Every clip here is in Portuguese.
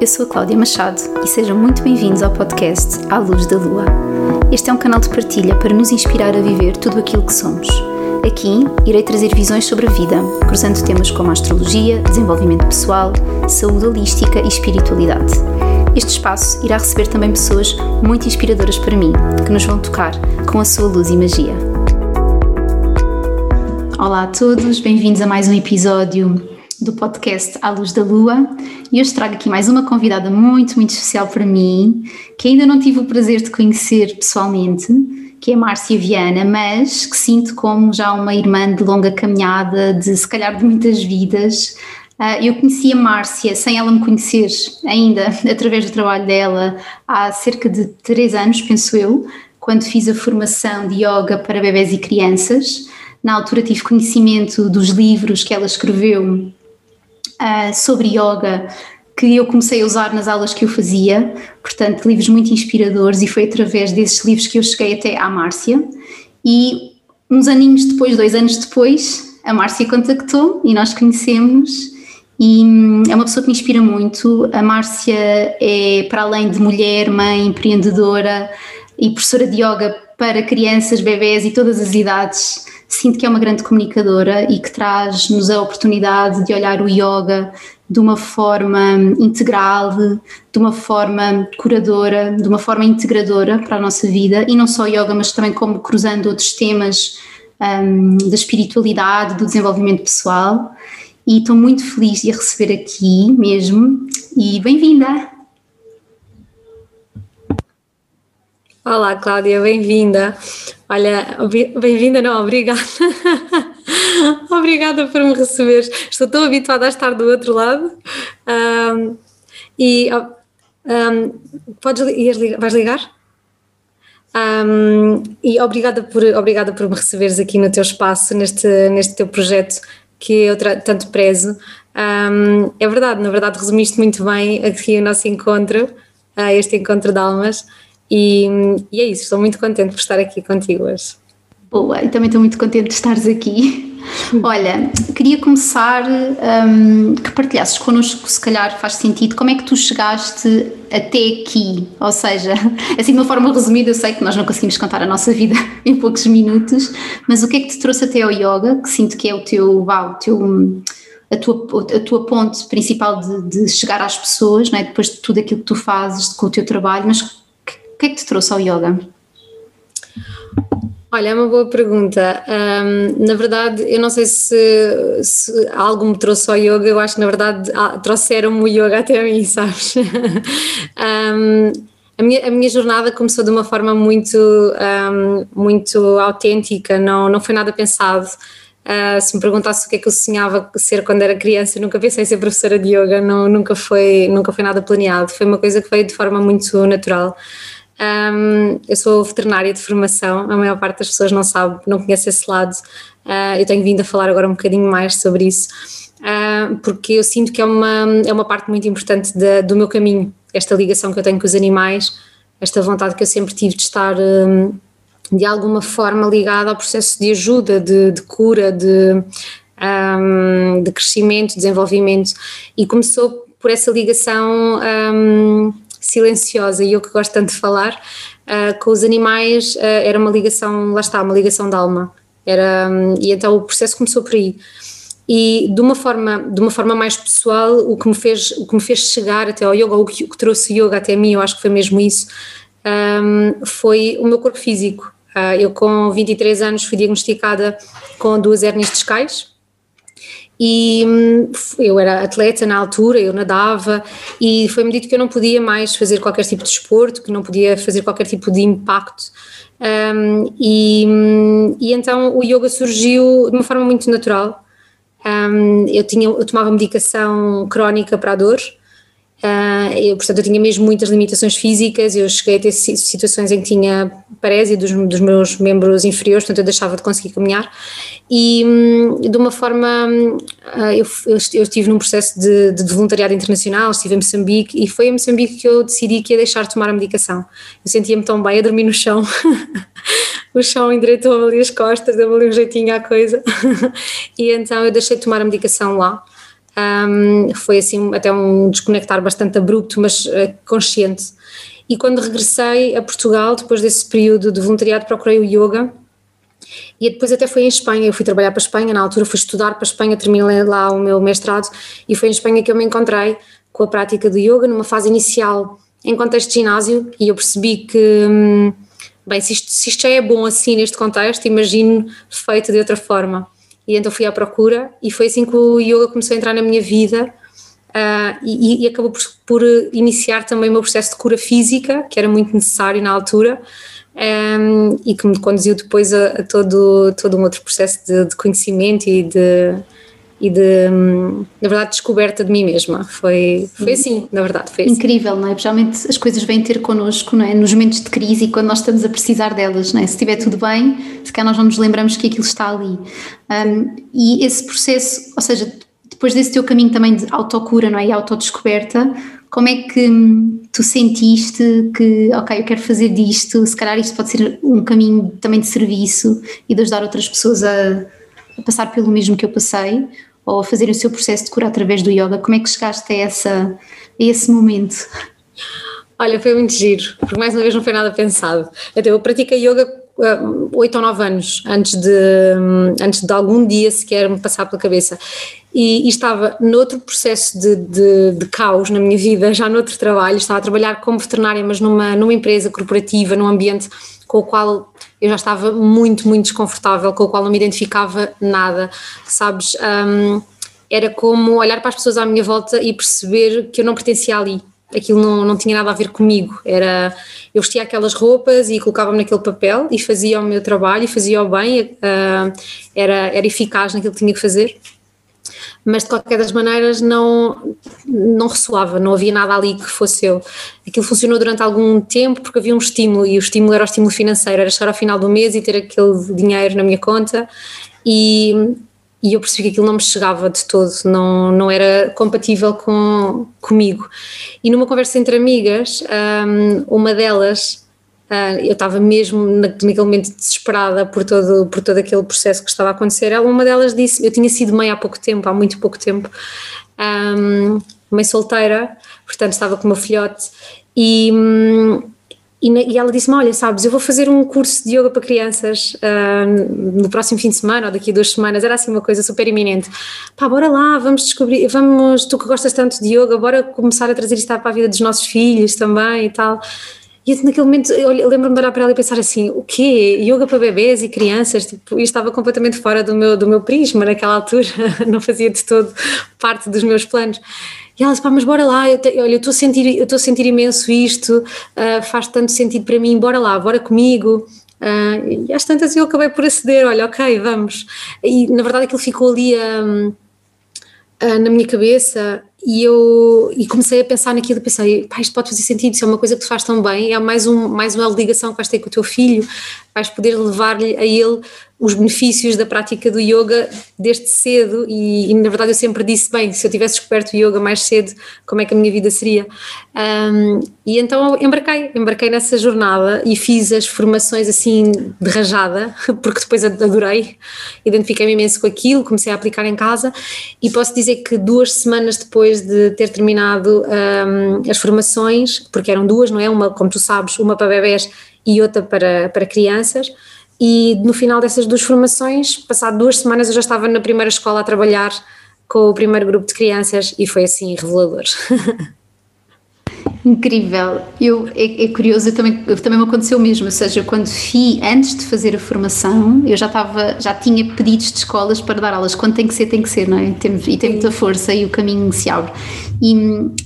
eu sou a Cláudia Machado e sejam muito bem-vindos ao podcast À Luz da Lua. Este é um canal de partilha para nos inspirar a viver tudo aquilo que somos. Aqui irei trazer visões sobre a vida, cruzando temas como astrologia, desenvolvimento pessoal, saúde holística e espiritualidade. Este espaço irá receber também pessoas muito inspiradoras para mim, que nos vão tocar com a sua luz e magia. Olá a todos, bem-vindos a mais um episódio do podcast À Luz da Lua e hoje trago aqui mais uma convidada muito, muito especial para mim, que ainda não tive o prazer de conhecer pessoalmente, que é Márcia Viana, mas que sinto como já uma irmã de longa caminhada, de se calhar de muitas vidas. Ah, eu conheci a Márcia sem ela me conhecer ainda, através do trabalho dela, há cerca de três anos, penso eu, quando fiz a formação de yoga para bebés e crianças. Na altura tive conhecimento dos livros que ela escreveu uh, sobre yoga que eu comecei a usar nas aulas que eu fazia, portanto, livros muito inspiradores, e foi através desses livros que eu cheguei até à Márcia. E uns aninhos depois, dois anos depois, a Márcia contactou e nós conhecemos. E hum, é uma pessoa que me inspira muito. A Márcia é, para além de mulher, mãe, empreendedora e professora de yoga para crianças, bebés e todas as idades sinto que é uma grande comunicadora e que traz-nos a oportunidade de olhar o yoga de uma forma integral, de uma forma curadora, de uma forma integradora para a nossa vida e não só yoga, mas também como cruzando outros temas um, da espiritualidade, do desenvolvimento pessoal. E estou muito feliz de a receber aqui mesmo e bem-vinda! Olá, Cláudia, bem-vinda. Olha, bem-vinda, não, obrigada. obrigada por me receber. Estou tão habituada a estar do outro lado. Um, e um, podes ligar, vais ligar? Um, e obrigada por, obrigada por me receberes aqui no teu espaço, neste, neste teu projeto que eu tanto prezo. Um, é verdade, na verdade resumiste muito bem aqui o nosso encontro, uh, este encontro de almas. E, e, é isso, estou muito contente por estar aqui contigo hoje. Boa, e também estou muito contente de estares aqui. Olha, queria começar um, que partilhasses connosco, se calhar faz sentido, como é que tu chegaste até aqui? Ou seja, assim de uma forma resumida, eu sei que nós não conseguimos contar a nossa vida em poucos minutos, mas o que é que te trouxe até ao yoga, que sinto que é o teu, uau, o teu a tua, a tua ponte principal de, de chegar às pessoas, não é? depois de tudo aquilo que tu fazes com o teu trabalho, mas que é que te trouxe ao yoga? Olha, é uma boa pergunta. Um, na verdade, eu não sei se, se, algo me trouxe ao yoga, eu acho que na verdade trouxeram-me o yoga até a mim, sabes? um, a, minha, a minha jornada começou de uma forma muito, um, muito autêntica, não, não foi nada pensado. Uh, se me perguntasse o que é que eu sonhava ser quando era criança, eu nunca pensei em ser professora de yoga, não, nunca, foi, nunca foi nada planeado, foi uma coisa que veio de forma muito natural. Um, eu sou veterinária de formação, a maior parte das pessoas não sabe, não conhece esse lado. Uh, eu tenho vindo a falar agora um bocadinho mais sobre isso, uh, porque eu sinto que é uma, é uma parte muito importante de, do meu caminho, esta ligação que eu tenho com os animais, esta vontade que eu sempre tive de estar um, de alguma forma ligada ao processo de ajuda, de, de cura, de, um, de crescimento, desenvolvimento, e começou por essa ligação silenciosa e eu que gosto tanto de falar, uh, com os animais uh, era uma ligação, lá está, uma ligação de alma. Era, um, e então o processo começou por aí. E de uma forma, de uma forma mais pessoal, o que me fez, o que me fez chegar até ao yoga, o que, o que trouxe o yoga até mim, eu acho que foi mesmo isso, um, foi o meu corpo físico. Uh, eu com 23 anos fui diagnosticada com duas hérnias discais, e hum, eu era atleta na altura, eu nadava e foi-me dito que eu não podia mais fazer qualquer tipo de desporto, que não podia fazer qualquer tipo de impacto. Um, e, hum, e, então o yoga surgiu de uma forma muito natural. Um, eu, tinha, eu tomava medicação crónica para a dor, Uh, eu, portanto, eu tinha mesmo muitas limitações físicas, eu cheguei a ter situações em que tinha parésia dos, dos meus membros inferiores, portanto eu deixava de conseguir caminhar. E hum, de uma forma, uh, eu, eu, estive num processo de, de, voluntariado internacional, estive em Moçambique e foi em Moçambique que eu decidi que ia deixar de tomar a medicação. Eu sentia-me tão bem a dormir no chão, o chão endireitou-me ali as costas, deu-me ali um jeitinho à coisa. E então eu deixei de tomar a medicação lá Um, foi assim até um desconectar bastante abrupto, mas uh, consciente. E quando regressei a Portugal, depois desse período de voluntariado, procurei o yoga. E depois até foi em Espanha, eu fui trabalhar para a Espanha, na altura fui estudar para a Espanha, terminei lá o meu mestrado e foi em Espanha que eu me encontrei com a prática de yoga numa fase inicial em contexto de ginásio e eu percebi que, hum, bem, se isto, se isto já é bom assim neste contexto, imagino feito de outra forma. E então fui à procura e foi assim que o yoga começou a entrar na minha vida uh, e, e, acabou por, por, iniciar também o meu processo de cura física, que era muito necessário na altura. Um, e que me conduziu depois a, a, todo, todo um outro processo de, de conhecimento e de, e de, na verdade, descoberta de mim mesma. Foi, foi assim, na verdade. Foi assim. Incrível, não é? Principalmente as coisas vêm ter connosco, não é? Nos momentos de crise e quando nós estamos a precisar delas, não é? Se estiver tudo bem, se calhar nós não nos lembramos que aquilo está ali. Um, e esse processo, ou seja, depois desse teu caminho também de autocura, não é? E autodescoberta, como é que tu sentiste que, ok, eu quero fazer disto, se calhar isto pode ser um caminho também de serviço e de ajudar outras pessoas a, a passar pelo mesmo que eu passei, ou a fazer o seu processo de cura através do yoga? Como é que chegaste a, essa, a esse momento? Olha, foi muito giro, porque mais uma vez não foi nada pensado. Então, eu pratiquei yoga uh, oito ou nove anos antes de, antes de algum dia sequer me passar pela cabeça. E, e estava noutro processo de, de, de, caos na minha vida, já noutro trabalho. Estava a trabalhar como veterinária, mas numa, numa empresa corporativa, num ambiente com o qual eu já estava muito, muito desconfortável, com o qual não me identificava nada, sabes? Um, era como olhar para as pessoas à minha volta e perceber que eu não pertencia ali. Aquilo não, não tinha nada a ver comigo. Era, eu vestia aquelas roupas e colocava-me naquele papel e fazia o meu trabalho e fazia o bem, uh, era, era eficaz naquilo que tinha que fazer mas de qualquer das maneiras não, não ressoava, não havia nada ali que fosse eu. Aquilo funcionou durante algum tempo porque havia um estímulo e o estímulo era o estímulo financeiro, era chegar ao final do mês e ter aquele dinheiro na minha conta e, e eu percebi que aquilo não me chegava de todo, não, não era compatível com, comigo. E numa conversa entre amigas, uma delas Uh, eu estava mesmo na, naquele momento desesperada por todo, por todo aquele processo que estava a acontecer. Ela, uma delas disse: Eu tinha sido mãe há pouco tempo, há muito pouco tempo, um, mãe solteira, portanto estava com meu filhote, e, um, e, e, ela disse-me: Olha, sabes, eu vou fazer um curso de yoga para crianças uh, no próximo fim de semana ou daqui a duas semanas. Era assim uma coisa super iminente. Pá, bora lá, vamos descobrir, vamos, tu que gostas tanto de yoga, bora começar a trazer isto para a vida dos nossos filhos também e tal. E naquele momento eu lembro-me de olhar para ela e pensar assim: o quê? Yoga para bebês e crianças? Tipo, isto estava completamente fora do meu, do meu prisma naquela altura, não fazia de todo parte dos meus planos. E ela disse, pá, mas bora lá, eu te, olha, eu estou a sentir, eu estou a sentir imenso isto, uh, faz tanto sentido para mim, bora lá, bora comigo. Uh, e às tantas eu acabei por aceder, olha, ok, vamos. E na verdade aquilo ficou ali uh, na minha cabeça e eu e comecei a pensar naquilo e pensei, pá, isto pode fazer sentido, isso é uma coisa que te faz tão bem, é mais, um, mais uma ligação que vais ter com o teu filho, vais poder levar-lhe a ele os benefícios da prática do yoga desde cedo e, e, na verdade eu sempre disse, bem, se eu tivesse descoberto o yoga mais cedo, como é que a minha vida seria? Um, e então embarquei, embarquei nessa jornada e fiz as formações assim de rajada, porque depois adorei, identifiquei-me imenso com aquilo, comecei a aplicar em casa e posso dizer que duas semanas depois de ter terminado um, as formações, porque eram duas, não é? Uma, como tu sabes, uma para bebés e outra para, para crianças, e no final dessas duas formações, passado duas semanas, eu já estava na primeira escola a trabalhar com o primeiro grupo de crianças e foi assim revelador. Incrível. Eu, é, é curioso, eu também, também me aconteceu o mesmo, ou seja, quando fui, antes de fazer a formação, eu já estava, já tinha pedidos de escolas para dar aulas, quando tem que ser, tem que ser, não é? Tem, e tem muita força e o caminho se abre. E,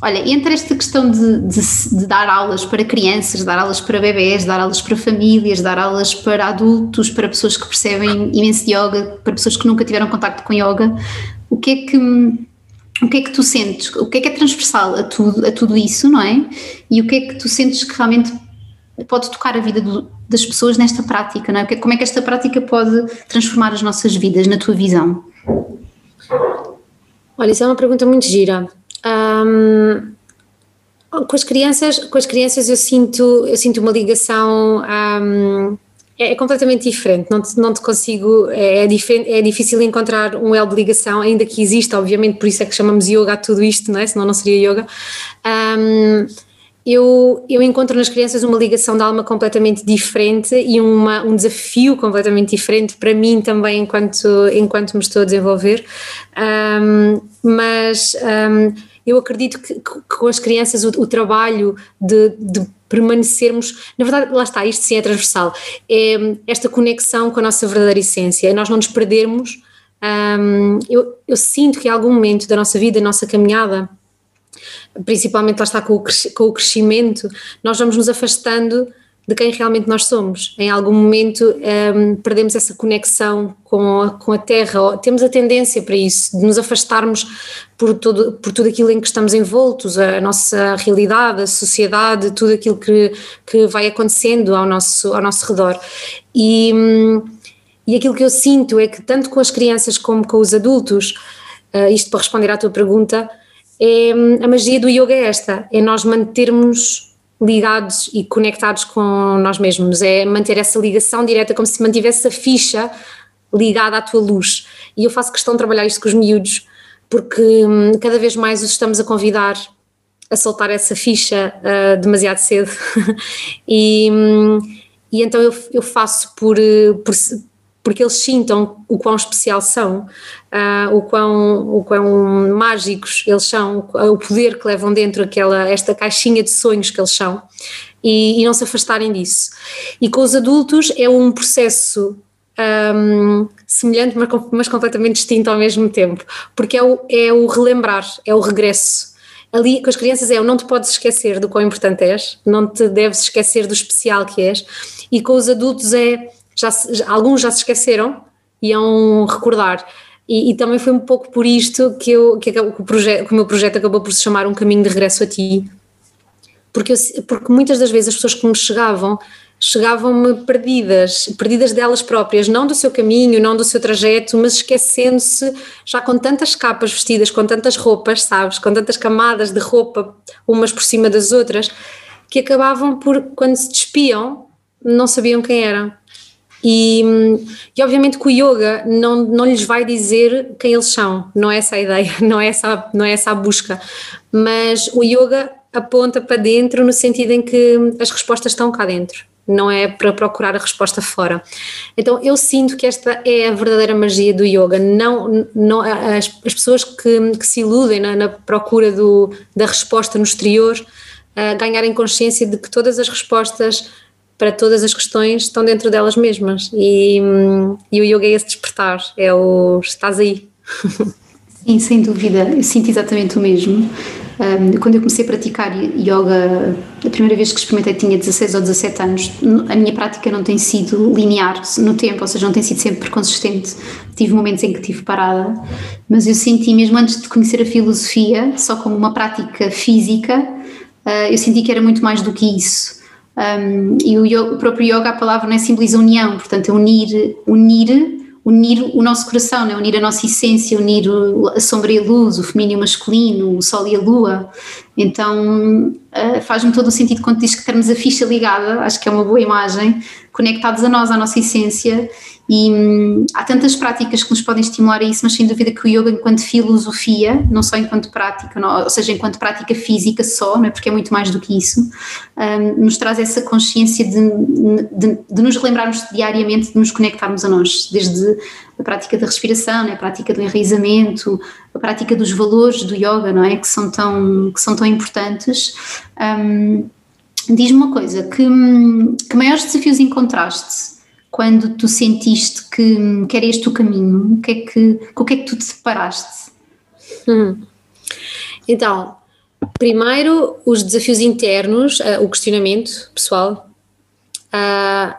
olha, entre esta questão de, de, de dar aulas para crianças, dar aulas para bebés, dar aulas para famílias, dar aulas para adultos, para pessoas que percebem imenso de yoga, para pessoas que nunca tiveram contacto com yoga, o que é que o que é que tu sentes? O que é que é transversal a tudo, a tudo isso, não é? E o que é que tu sentes que realmente pode tocar a vida do, das pessoas nesta prática, não é? Como é que esta prática pode transformar as nossas vidas, na tua visão? Olha, isso é uma pergunta muito gira. Um, com as crianças, com as crianças eu sinto, eu sinto uma ligação um, é, é completamente diferente, não te, não te consigo, é, é, é, difícil encontrar um elo de ligação, ainda que exista, obviamente, por isso é que chamamos yoga a tudo isto, não é? senão não seria yoga. Um, eu, eu encontro nas crianças uma ligação de alma completamente diferente e uma, um desafio completamente diferente para mim também enquanto, enquanto me estou a desenvolver, um, mas um, eu acredito que, que, com as crianças o, o trabalho de, de permanecermos, na verdade, lá está, isto sim é transversal, é esta conexão com a nossa verdadeira essência, nós não nos perdermos. Um, eu, eu sinto que em algum momento da nossa vida, da nossa caminhada, principalmente lá está com o, com o crescimento, nós vamos nos afastando de quem realmente nós somos. Em algum momento um, perdemos essa conexão com a, com a Terra, temos a tendência para isso, de nos afastarmos por, todo, por tudo aquilo em que estamos envoltos, a nossa realidade, a sociedade, tudo aquilo que, que vai acontecendo ao nosso, ao nosso redor. E, e aquilo que eu sinto é que, tanto com as crianças como com os adultos, uh, isto para responder à tua pergunta, é, a magia do yoga é esta: é nós mantermos ligados e conectados com nós mesmos, é manter essa ligação direta como se mantivesse a ficha ligada à tua luz. E eu faço questão de trabalhar isto com os miúdos, porque hum, cada vez mais os estamos a convidar a soltar essa ficha uh, demasiado cedo. e, hum, e então eu, eu faço por, por, porque eles sintam o quão especial são, uh, o, quão, o quão mágicos eles são, o poder que levam dentro aquela, esta caixinha de sonhos que eles são e, e não se afastarem disso. E com os adultos é um processo um, semelhante, mas, mas, completamente distinto ao mesmo tempo, porque é o, é o relembrar, é o regresso. Ali com as crianças é o não te podes esquecer do quão importante és, não te deves esquecer do especial que és, e com os adultos é já, já alguns já se esqueceram, iam recordar. E, e, também foi um pouco por isto que, eu, que, que, o projeto, que o meu projeto acabou por se chamar Um Caminho de Regresso a Ti. Porque, eu, porque muitas das vezes as pessoas que me chegavam, chegavam-me perdidas, perdidas delas próprias, não do seu caminho, não do seu trajeto, mas esquecendo-se já com tantas capas vestidas, com tantas roupas, sabes, com tantas camadas de roupa, umas por cima das outras, que acabavam por, quando se despiam, não sabiam quem eram. E, e, obviamente que o yoga não, não lhes vai dizer quem eles são, não é essa a ideia, não é essa, não é essa a busca, mas o yoga aponta para dentro no sentido em que as respostas estão cá dentro, não é para procurar a resposta fora. Então eu sinto que esta é a verdadeira magia do yoga, não, não as, as pessoas que, que se iludem na, na procura do, da resposta no exterior uh, ganharem consciência de que todas as respostas para todas as questões estão dentro delas mesmas e, e o yoga é esse despertar, é o estás aí. Sim, sem dúvida, eu sinto exatamente o mesmo. Um, quando eu comecei a praticar yoga, a primeira vez que experimentei tinha 16 ou 17 anos, a minha prática não tem sido linear no tempo, ou seja, não tem sido sempre consistente. Tive momentos em que tive parada, mas eu senti mesmo antes de conhecer a filosofia, só como uma prática física, uh, eu senti que era muito mais do que isso. Um, e o, yoga, o, próprio yoga, a palavra né, simboliza união, portanto, é unir, unir, unir o nosso coração, né, unir a nossa essência, unir a sombra e a luz, o feminino e o masculino, o sol e a lua. Então, uh, faz-me todo o sentido quando diz que temos a ficha ligada, acho que é uma boa imagem, conectados a nós, à nossa essência e hum, há tantas práticas que nos podem estimular a isso, mas sem dúvida que o yoga, enquanto filosofia, não só enquanto prática, não, ou seja, enquanto prática física só, não é? porque é muito mais do que isso, um, nos traz essa consciência de, de, de, nos lembrarmos diariamente de nos conectarmos a nós, desde a prática da respiração, é? a prática do enraizamento, a prática dos valores do yoga, não é? Que são tão, que são tão importantes. Um, Diz-me uma coisa, que, que maiores desafios encontraste quando tu sentiste que, que era este o caminho? O que é que, com o que é que tu te separaste? Hum. Então, primeiro os desafios internos, uh, o questionamento pessoal. Uh,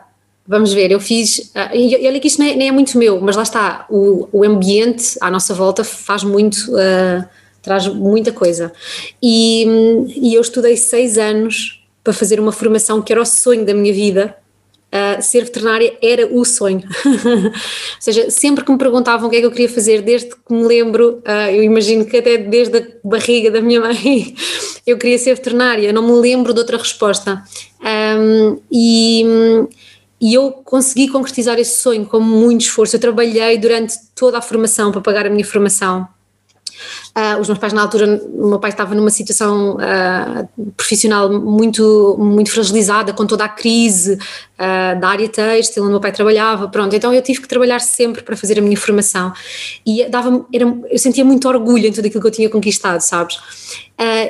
vamos ver, eu fiz. Uh, e olha que isto nem nem é, muito meu, mas lá está, o, o ambiente à nossa volta faz muito. Uh, traz muita coisa. E, e eu estudei seis anos para fazer uma formação que era o sonho da minha vida, Uh, ser veterinária era o sonho. Ou seja, sempre que me perguntavam o que é que eu queria fazer, desde que me lembro, uh, eu imagino que até desde a barriga da minha mãe, eu queria ser veterinária, não me lembro de outra resposta. Um, e, e eu consegui concretizar esse sonho com muito esforço. Eu trabalhei durante toda a formação para pagar a minha formação. Uh, os meus pais na altura, o meu pai estava numa situação uh, profissional muito, muito fragilizada com toda a crise uh, da área têxtil onde o meu pai trabalhava, pronto, então eu tive que trabalhar sempre para fazer a minha formação e dava era, eu sentia muito orgulho em tudo aquilo que eu tinha conquistado, sabes?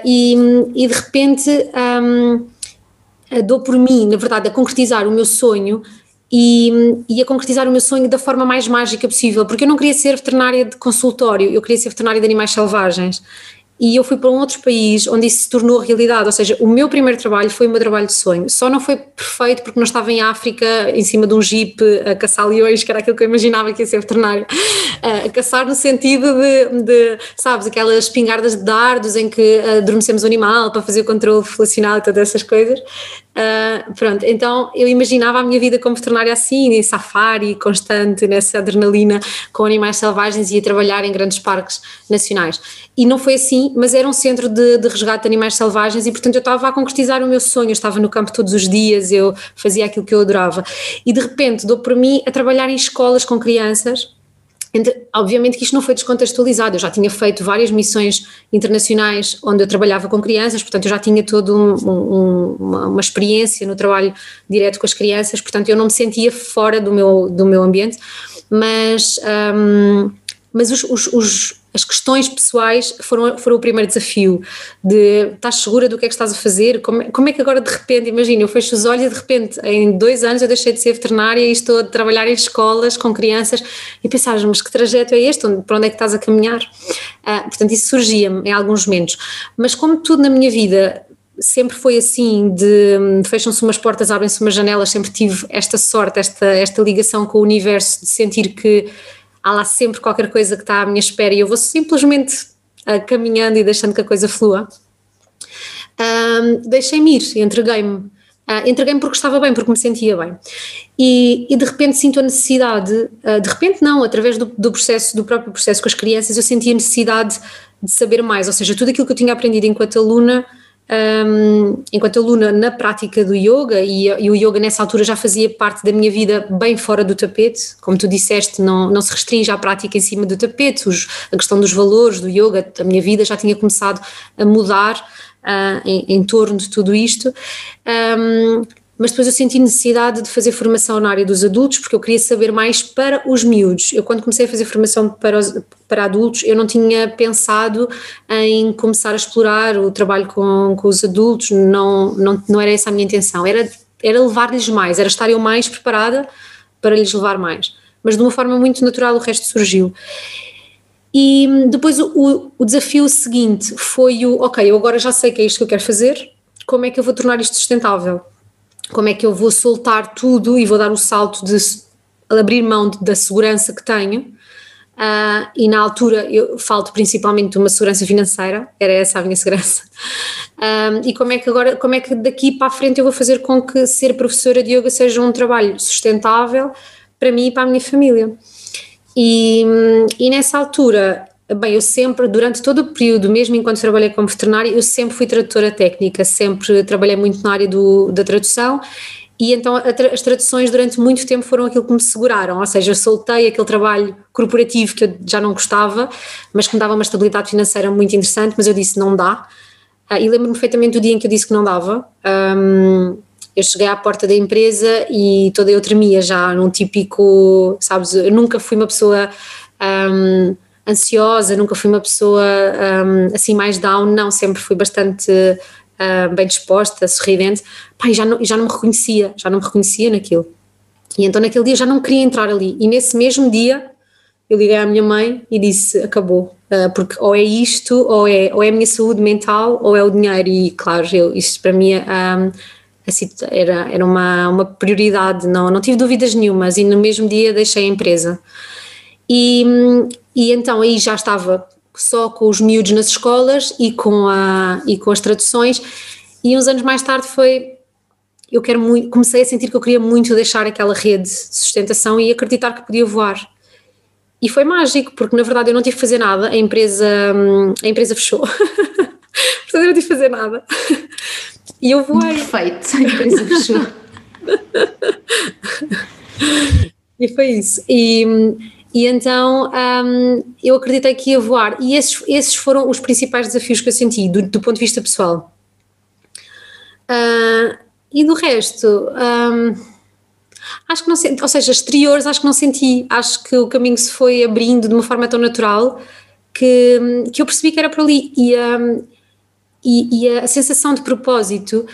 E, e, de repente um, dou por mim, na verdade, a concretizar o meu sonho e, e, a concretizar o meu sonho da forma mais mágica possível, porque eu não queria ser veterinária de consultório, eu queria ser veterinária de animais selvagens e eu fui para um outro país onde isso se tornou realidade, ou seja, o meu primeiro trabalho foi o meu trabalho de sonho, só não foi perfeito porque não estava em África em cima de um jeep a caçar leões, que era aquilo que eu imaginava que ia ser veterinário, a caçar no sentido de, de sabes, aquelas espingardas de dardos em que adormecemos o animal para fazer o controle felacional e todas essas coisas, Uh, pronto, então eu imaginava a minha vida como veterinária assim, em safari constante, nessa adrenalina com animais selvagens e a trabalhar em grandes parques nacionais. E não foi assim, mas era um centro de, de resgate de animais selvagens e, portanto, eu estava a concretizar o meu sonho. Eu estava no campo todos os dias, eu fazia aquilo que eu adorava. E de repente dou para mim a trabalhar em escolas com crianças Obviamente que isto não foi descontextualizado, eu já tinha feito várias missões internacionais onde eu trabalhava com crianças, portanto eu já tinha toda um, um, uma, uma, experiência no trabalho direto com as crianças, portanto eu não me sentia fora do meu, do meu ambiente, mas, um, mas os, os, os as questões pessoais foram, foram o primeiro desafio de estás segura do que é que estás a fazer, como, como é que agora de repente, imagina, eu fecho os olhos e de repente em dois anos eu deixei de ser veterinária e estou a trabalhar em escolas com crianças e pensavas, mas que trajeto é este, para onde é que estás a caminhar? Uh, portanto isso surgia-me em alguns momentos, mas como tudo na minha vida sempre foi assim de hum, fecham-se umas portas, abrem-se umas janelas, sempre tive esta sorte, esta, esta ligação com o universo de sentir que há lá sempre qualquer coisa que está à minha espera e eu vou simplesmente uh, caminhando e deixando que a coisa flua. Um, Deixei-me ir, entreguei-me. Uh, entreguei-me porque estava bem, porque me sentia bem. E, e de repente sinto a necessidade, uh, de repente não, através do, do, processo, do próprio processo com as crianças, eu senti a necessidade de saber mais, ou seja, tudo aquilo que eu tinha aprendido enquanto aluna um, enquanto aluna na prática do yoga, e, e, o yoga nessa altura já fazia parte da minha vida bem fora do tapete, como tu disseste, não, não se restringe à prática em cima do tapete, os, a questão dos valores do yoga, a minha vida já tinha começado a mudar uh, em, em, torno de tudo isto. Um, mas depois eu senti necessidade de fazer formação na área dos adultos, porque eu queria saber mais para os miúdos. Eu, quando comecei a fazer formação para, os, para adultos, eu não tinha pensado em começar a explorar o trabalho com, com os adultos, não, não, não era essa a minha intenção, era, era levar-lhes mais, era estar eu mais preparada para lhes levar mais. Mas de uma forma muito natural o resto surgiu. E depois o, o, desafio seguinte foi o, ok, eu agora já sei que é isto que eu quero fazer, como é que eu vou tornar isto sustentável? Como é que eu vou soltar tudo e vou dar o salto de abrir mão de, da segurança que tenho. Uh, e na altura eu falto principalmente de uma segurança financeira, era essa a minha segurança. Um, e como é que agora, como é que daqui para a frente eu vou fazer com que ser professora de yoga seja um trabalho sustentável para mim e para a minha família? E, e nessa altura Bem, eu sempre, durante todo o período, mesmo enquanto trabalhei como veterinária, eu sempre fui tradutora técnica, sempre trabalhei muito na área do, da tradução e então as traduções durante muito tempo foram aquilo que me seguraram, ou seja, eu soltei aquele trabalho corporativo que eu já não gostava, mas que me dava uma estabilidade financeira muito interessante, mas eu disse não dá. Ah, e lembro-me perfeitamente do dia em que eu disse que não dava. Eu cheguei à porta da empresa e toda eu tremia já num típico, sabes, eu nunca fui uma pessoa. Um, ansiosa, nunca fui uma pessoa um, assim mais down, não, sempre fui bastante uh, bem disposta, sorridente, Pai, já não, já não me reconhecia, já não me reconhecia naquilo. E então naquele dia já não queria entrar ali. E nesse mesmo dia eu liguei à minha mãe e disse: acabou, uh, porque ou é isto, ou é, ou é a minha saúde mental, ou é o dinheiro. E claro, eu, isto para mim um, assim, era, era uma, uma prioridade, não, não tive dúvidas nenhumas. E no mesmo dia deixei a empresa. E, e então aí já estava só com os miúdos nas escolas e com, a, e com as traduções, e uns anos mais tarde foi. Eu quero muito, comecei a sentir que eu queria muito deixar aquela rede de sustentação e acreditar que podia voar. E foi mágico, porque na verdade eu não tive que fazer nada, a empresa, a empresa fechou. Portanto, eu não tive que fazer nada. E eu voei. Perfeito, a empresa fechou. e foi isso. E, e então um, eu acreditei que ia voar. E esses, esses foram os principais desafios que eu senti, do, do ponto de vista pessoal. Uh, e do resto, um, acho que não senti, ou seja, exteriores, acho que não senti. Acho que o caminho se foi abrindo de uma forma tão natural que, que eu percebi que era por ali. E, um, e, e, a sensação de propósito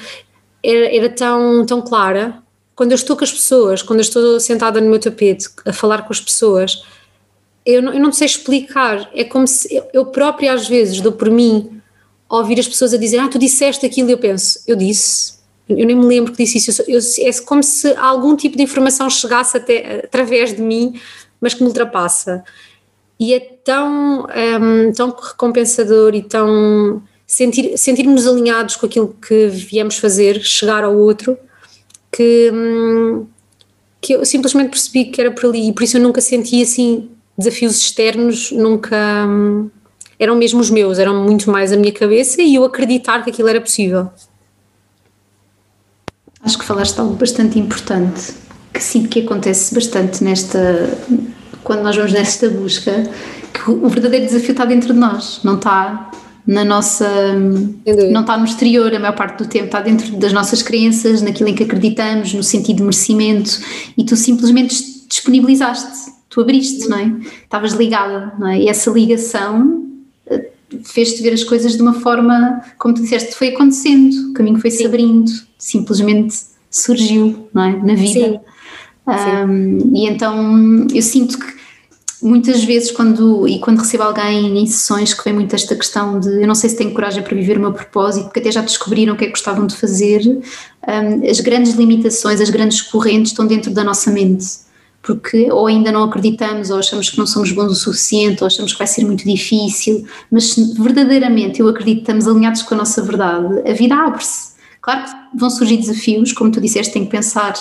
era, era tão, tão clara quando eu estou com as pessoas, quando eu estou sentada no meu tapete a falar com as pessoas, eu não, eu não sei explicar. É como se eu, eu própria, às vezes, dou por mim ouvir as pessoas a dizer: Ah, tu disseste aquilo, e eu penso: Eu disse. Eu nem me lembro que disse isso. Eu, é como se algum tipo de informação chegasse até através de mim, mas que me ultrapassa. E é tão, um, tão recompensador e tão sentir, sentirmos alinhados com aquilo que viemos fazer, chegar ao outro, que, hum, que eu simplesmente percebi que era por ali e por isso eu nunca senti assim desafios externos, nunca hum, eram mesmo os meus, eram muito mais a minha cabeça e eu acreditar que aquilo era possível. Acho que falaste algo bastante importante, que sinto que acontece bastante nesta quando nós vamos nesta busca, que o verdadeiro desafio está dentro de nós, não está na nossa. não está no exterior a maior parte do tempo, está dentro das nossas crenças, naquilo em que acreditamos, no sentido de merecimento, e tu simplesmente disponibilizaste, tu abriste, não é? Estavas ligada, não é? E essa ligação eh, fez-te ver as coisas de uma forma, como tu disseste, foi acontecendo, o caminho foi se abrindo, simplesmente surgiu, não é? Na vida. Sim. Um, e então eu sinto que muitas vezes quando e quando recebo alguém em sessões que vem muito esta questão de eu não sei se tenho coragem para viver o meu propósito porque até já descobriram o que é que gostavam de fazer um, as grandes limitações as grandes correntes estão dentro da nossa mente. Porque ou ainda não acreditamos ou achamos que não somos bons o suficiente ou achamos que vai ser muito difícil mas verdadeiramente eu acredito que estamos alinhados com a nossa verdade a vida abre-se. Claro que vão surgir desafios como tu disseste tem que pensar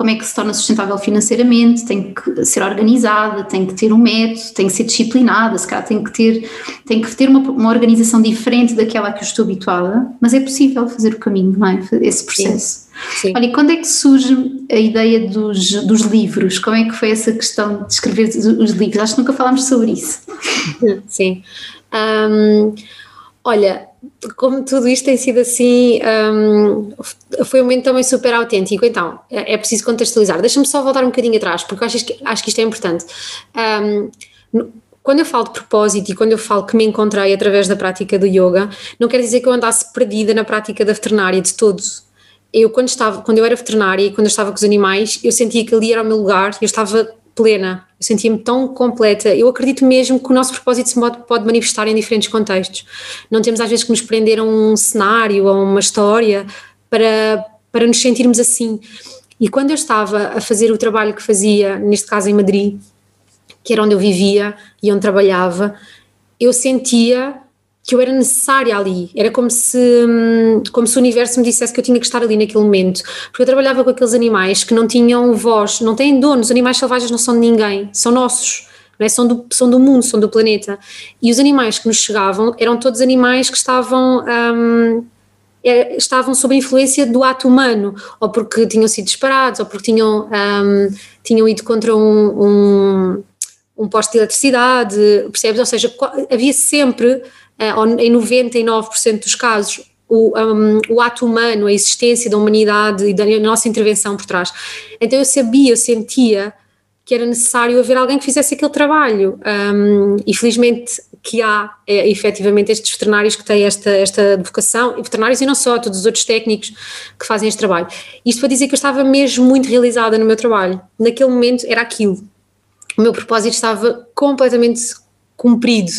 como é que se torna sustentável financeiramente, tem que ser organizada, tem que ter um método, tem que ser disciplinada, se calhar tem que ter, tem que ter uma, uma organização diferente daquela a que eu estou habituada, mas é possível fazer o caminho, não é? Esse processo. Sim. Sim. Olha, e quando é que surge a ideia dos, dos livros? Como é que foi essa questão de escrever os livros? Acho que nunca falámos sobre isso. Sim. Um, olha, como tudo isto tem sido assim, um, foi um momento também super autêntico. Então, é, é preciso contextualizar. Deixa-me só voltar um bocadinho atrás, porque acho que, acho que isto é importante. Um, quando eu falo de propósito e quando eu falo que me encontrei através da prática do yoga, não quer dizer que eu andasse perdida na prática da veterinária de todos. Eu, quando, estava, quando eu era veterinária e quando eu estava com os animais, eu sentia que ali era o meu lugar, eu estava plena, eu sentia-me tão completa. Eu acredito mesmo que o nosso propósito se pode, manifestar em diferentes contextos. Não temos às vezes que nos prender a um cenário, a uma história, para, para nos sentirmos assim. E quando eu estava a fazer o trabalho que fazia, neste caso em Madrid, que era onde eu vivia e onde trabalhava, eu sentia que eu era necessária ali, era como se, hum, como se o universo me dissesse que eu tinha que estar ali naquele momento, porque eu trabalhava com aqueles animais que não tinham voz, não têm dono, os animais selvagens não são de ninguém, são nossos, é? são, do, são do mundo, são do planeta, e os animais que nos chegavam eram todos animais que estavam... Um, é, estavam sob a influência do ato humano, ou porque tinham sido disparados, ou porque tinham, um, tinham ido contra um, um, um poste de eletricidade, percebes? Ou seja, havia sempre em 99% dos casos, o, um, o, ato humano, a existência da humanidade e da nossa intervenção por trás. Então eu sabia, eu sentia que era necessário haver alguém que fizesse aquele trabalho. Um, e felizmente que há é, efetivamente estes veterinários que têm esta, esta vocação, e veterinários e não só, todos os outros técnicos que fazem este trabalho. Isto para dizer que eu estava mesmo muito realizada no meu trabalho. Naquele momento era aquilo. O meu propósito estava completamente cumprido.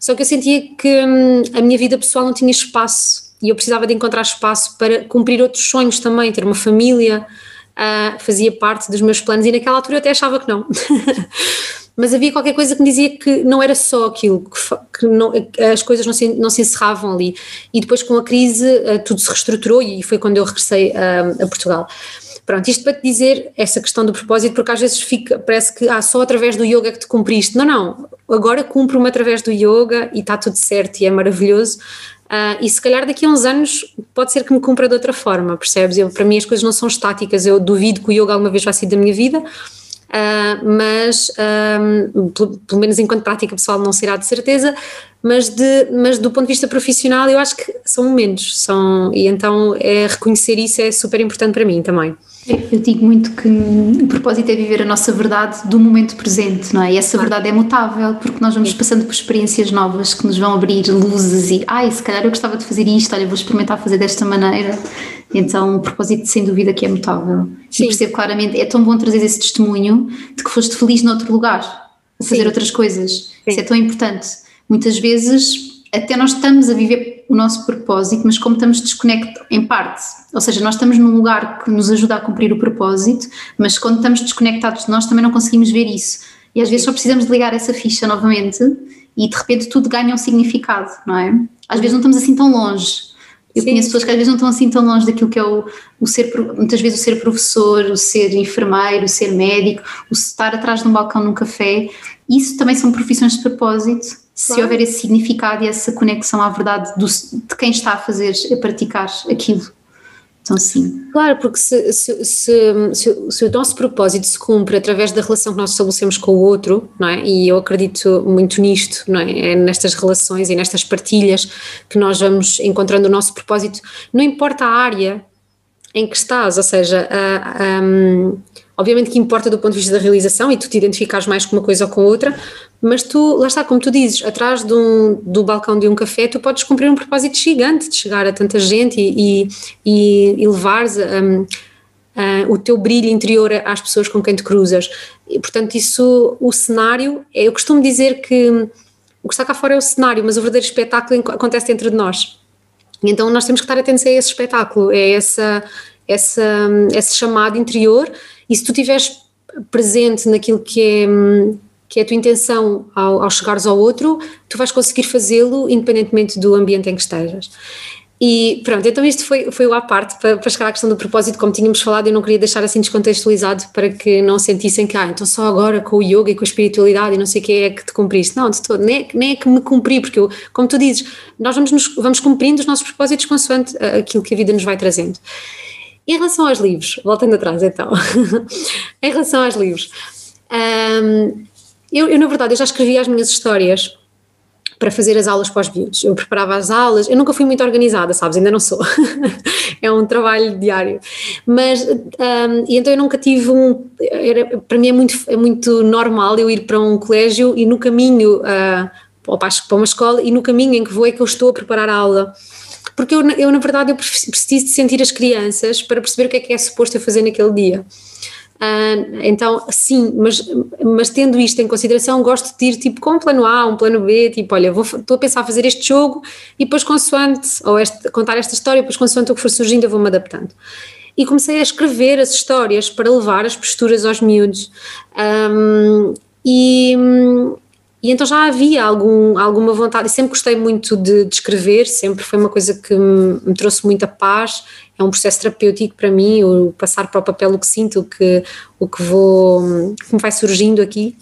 Só que eu sentia que hum, a minha vida pessoal não tinha espaço e eu precisava de encontrar espaço para cumprir outros sonhos também, ter uma família, uh, fazia parte dos meus planos e naquela altura eu até achava que não. Mas havia qualquer coisa que me dizia que não era só aquilo, que, que não, as coisas não se, não se encerravam ali. E depois com a crise uh, tudo se reestruturou e foi quando eu regressei uh, a Portugal. Pronto, isto para te dizer essa questão do propósito, porque às vezes fica, parece que ah, só através do yoga é que te cumpriste. Não, não, agora cumpro-me através do yoga e está tudo certo e é maravilhoso. Uh, e se calhar daqui a uns anos pode ser que me cumpra de outra forma, percebes? Eu, para mim as coisas não são estáticas, eu duvido que o yoga alguma vez vá sair da minha vida, uh, mas um, pelo, pelo, menos enquanto prática pessoal não será de certeza, mas, de, mas do ponto de vista profissional eu acho que são momentos, são, e então é, reconhecer isso é super importante para mim também. Eu digo muito que o propósito é viver a nossa verdade do momento presente, não é? E essa verdade é mutável, porque nós vamos passando por experiências novas que nos vão abrir luzes e, ai, se calhar eu gostava de fazer isto, olha, vou experimentar fazer desta maneira. Então, o propósito, sem dúvida, que é mutável. Sim. E percebo claramente, é tão bom trazer esse testemunho de que foste feliz noutro lugar, a fazer Sim. outras coisas. Sim. Isso é tão importante. Muitas vezes até nós estamos a viver o nosso propósito, mas como estamos desconectados, em parte, ou seja, nós estamos num lugar que nos ajuda a cumprir o propósito, mas quando estamos desconectados de nós também não conseguimos ver isso. E às vezes só precisamos de ligar essa ficha novamente e de repente tudo ganha um significado, não é? Às vezes não estamos assim tão longe. Eu Sim. conheço pessoas que às vezes não estão assim tão longe daquilo que é o, o ser, muitas vezes o ser professor, o ser enfermeiro, o ser médico, o estar atrás de um balcão num café. Isso também são profissões de propósito se claro. houver esse significado e essa conexão à verdade do, de quem está a fazer, a praticar aquilo. Então, sim. Claro, porque se, se, se, se, o nosso propósito se cumpre através da relação que nós estabelecemos com o outro, não é? E eu acredito muito nisto, não é? é nestas relações e nestas partilhas que nós vamos encontrando o nosso propósito, não importa a área em que estás, ou seja, a, a, Obviamente que importa do ponto de vista da realização e tu te identificares mais com uma coisa ou com outra, mas tu, lá está, como tu dizes, atrás um, do balcão de um café, tu podes cumprir um propósito gigante de chegar a tanta gente e, e, e levares um, uh, o teu brilho interior às pessoas com quem te cruzas. E, portanto, isso, o cenário, eu costumo dizer que o que está cá fora é o cenário, mas o verdadeiro espetáculo acontece dentro de nós. Então nós temos que estar atentos a esse espetáculo, é essa, essa, esse chamado interior e se tu estiveres presente naquilo que é, que é a tua intenção ao, ao chegares ao outro, tu vais conseguir fazê-lo independentemente do ambiente em que estejas. E pronto, então isto foi, foi o à parte para, para chegar à questão do propósito, como tínhamos falado, eu não queria deixar assim descontextualizado para que não sentissem que, ah, então só agora com o yoga e com a espiritualidade e não sei o que é que te cumpriste. Não, de todo, nem, é, nem é que me cumpri, porque eu, como tu dizes, nós vamos, nos, vamos cumprindo os nossos propósitos consoante aquilo que a vida nos vai trazendo. Em relação aos livros, voltando atrás então, em relação aos livros, um, eu, eu, na verdade eu já escrevi as minhas histórias para fazer as aulas para os miúdos. Eu preparava as aulas, eu nunca fui muito organizada, sabes, ainda não sou. é um trabalho diário. Mas, um, e então eu nunca tive um. Era, para mim é muito, é muito normal eu ir para um colégio e no caminho, uh, ou para uma escola, e no caminho em que vou é que eu estou a preparar a aula porque eu, eu na verdade eu preciso de sentir as crianças para perceber o que é que é suposto eu fazer naquele dia. Uh, então, sim, mas, mas tendo isto em consideração, gosto de ir tipo com um plano A, um plano B, tipo, olha, vou, estou a pensar fazer este jogo e depois consoante, ou este, contar esta história, depois consoante o que for surgindo eu vou-me adaptando. E comecei a escrever as histórias para levar as posturas aos miúdos. Um, e, e então já havia algum, alguma vontade, e sempre gostei muito de, de escrever, sempre foi uma coisa que me, me, trouxe muita paz, é um processo terapêutico para mim, o passar para o papel o que sinto, o que, o que vou, me vai surgindo aqui.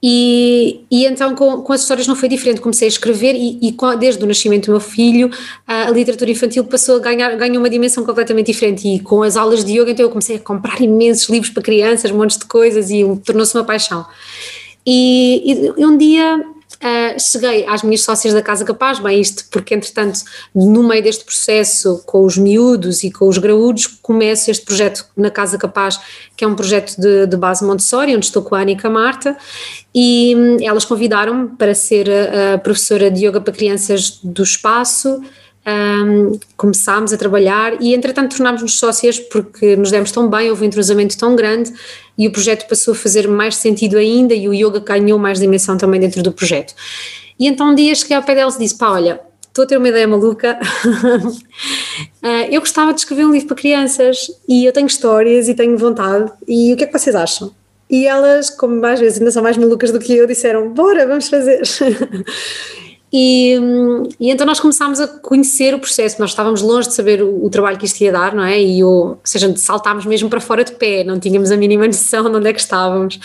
E, e então com, com as histórias não foi diferente, comecei a escrever e, e com, desde o nascimento do meu filho a, a, literatura infantil passou a ganhar, ganhar uma dimensão completamente diferente e com as aulas de yoga então eu comecei a comprar imensos livros para crianças, montes de coisas e tornou-se uma paixão. E, e um dia Uh, cheguei às minhas sócias da Casa Capaz, bem isto porque entretanto no meio deste processo com os miúdos e com os graúdos começa este projeto na Casa Capaz que é um projeto de, de base Montessori onde estou com a Ana e com a Marta e hum, elas convidaram-me para ser a, a professora de yoga para crianças do espaço um, começámos a trabalhar e entretanto tornámos-nos sócias porque nos demos tão bem, houve um entrosamento tão grande e o projeto passou a fazer mais sentido ainda e o yoga ganhou mais dimensão também dentro do projeto. E então um dia cheguei ao pé delas e disse, pá olha, estou a ter uma ideia maluca, uh, eu gostava de escrever um livro para crianças e eu tenho histórias e tenho vontade e o que é que vocês acham? E elas, como às vezes ainda são mais malucas do que eu, disseram, bora, vamos fazer. E, e, então nós começámos a conhecer o processo, nós estávamos longe de saber o, o trabalho que isto ia dar, não é? E ou seja, saltámos mesmo para fora de pé, não tínhamos a mínima noção de onde é que estávamos.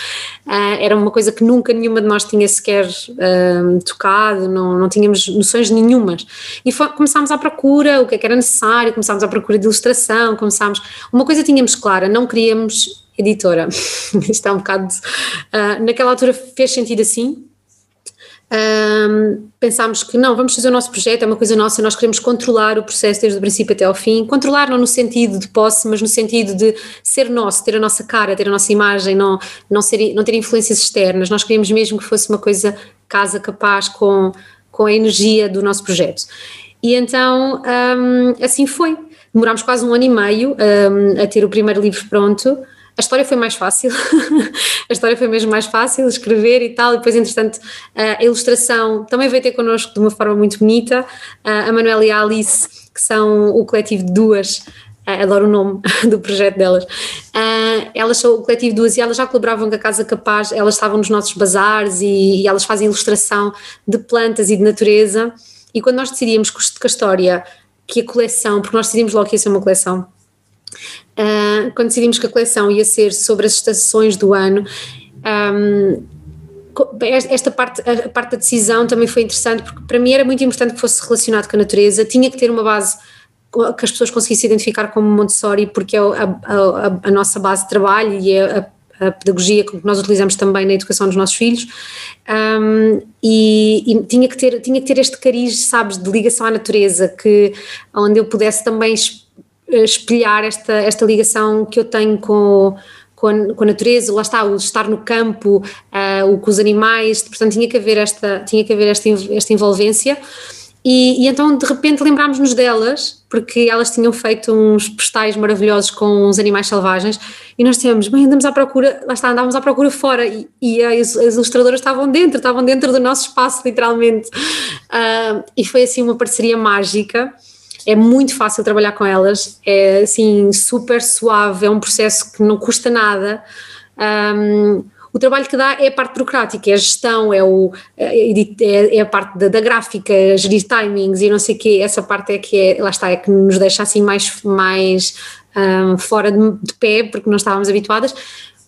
Uh, era uma coisa que nunca nenhuma de nós tinha sequer uh, tocado, não, não tínhamos noções nenhumas. E foi, começámos à procura, o que é que era necessário, começámos à procura de ilustração, começámos. Uma coisa tínhamos clara, não queríamos editora. Isto é um bocado. Uh, naquela altura fez sentido assim, um, pensámos que não, vamos fazer o nosso projeto, é uma coisa nossa, nós queremos controlar o processo desde o princípio até ao fim. Controlar não no sentido de posse, mas no sentido de ser nosso, ter a nossa cara, ter a nossa imagem, não, não, ser, não ter influências externas. Nós queríamos mesmo que fosse uma coisa casa capaz com, com a energia do nosso projeto. E então um, assim foi. Demorámos quase um ano e meio um, a ter o primeiro livro pronto. A história foi mais fácil, a história foi mesmo mais fácil, escrever e tal, e depois, entretanto, a ilustração também veio ter connosco de uma forma muito bonita. A Manuela e a Alice, que são o coletivo de duas, adoro o nome do projeto delas. elas são o coletivo duas e elas já colaboravam com a Casa Capaz, elas estavam nos nossos bazares e, e elas fazem ilustração de plantas e de natureza. E quando nós decidíamos que a história, que a coleção, porque nós decidimos logo que ia ser uma coleção, uh, quando decidimos que a coleção ia ser sobre as estações do ano, um, esta parte, a parte da decisão também foi interessante, porque para mim era muito importante que fosse relacionado com a natureza, tinha que ter uma base que as pessoas conseguissem identificar como Montessori, porque é a, a, a nossa base de trabalho e é a, a, pedagogia que nós utilizamos também na educação dos nossos filhos, um, e, e, tinha, que ter, tinha que ter este cariz, sabes, de ligação à natureza, que onde eu pudesse também espelhar esta, esta ligação que eu tenho com, com, a, com a natureza, lá está, o estar no campo, uh, o com os animais, portanto tinha que haver esta, tinha que haver esta, esta envolvência. E, e, então de repente lembrámos-nos delas, porque elas tinham feito uns postais maravilhosos com os animais selvagens, e nós dissemos, bem, andamos à procura, lá está, andávamos à procura fora, e, e as, as, ilustradoras estavam dentro, estavam dentro do nosso espaço, literalmente. Uh, e foi assim uma parceria mágica é muito fácil trabalhar com elas, é assim super suave, é um processo que não custa nada. Um, o trabalho que dá é a parte burocrática, é a gestão, é, o, é, é, é a parte da, da, gráfica, gerir timings e não sei o quê, essa parte é que é, lá está, é que nos deixa assim mais, mais um, fora de, de pé, porque não estávamos habituadas,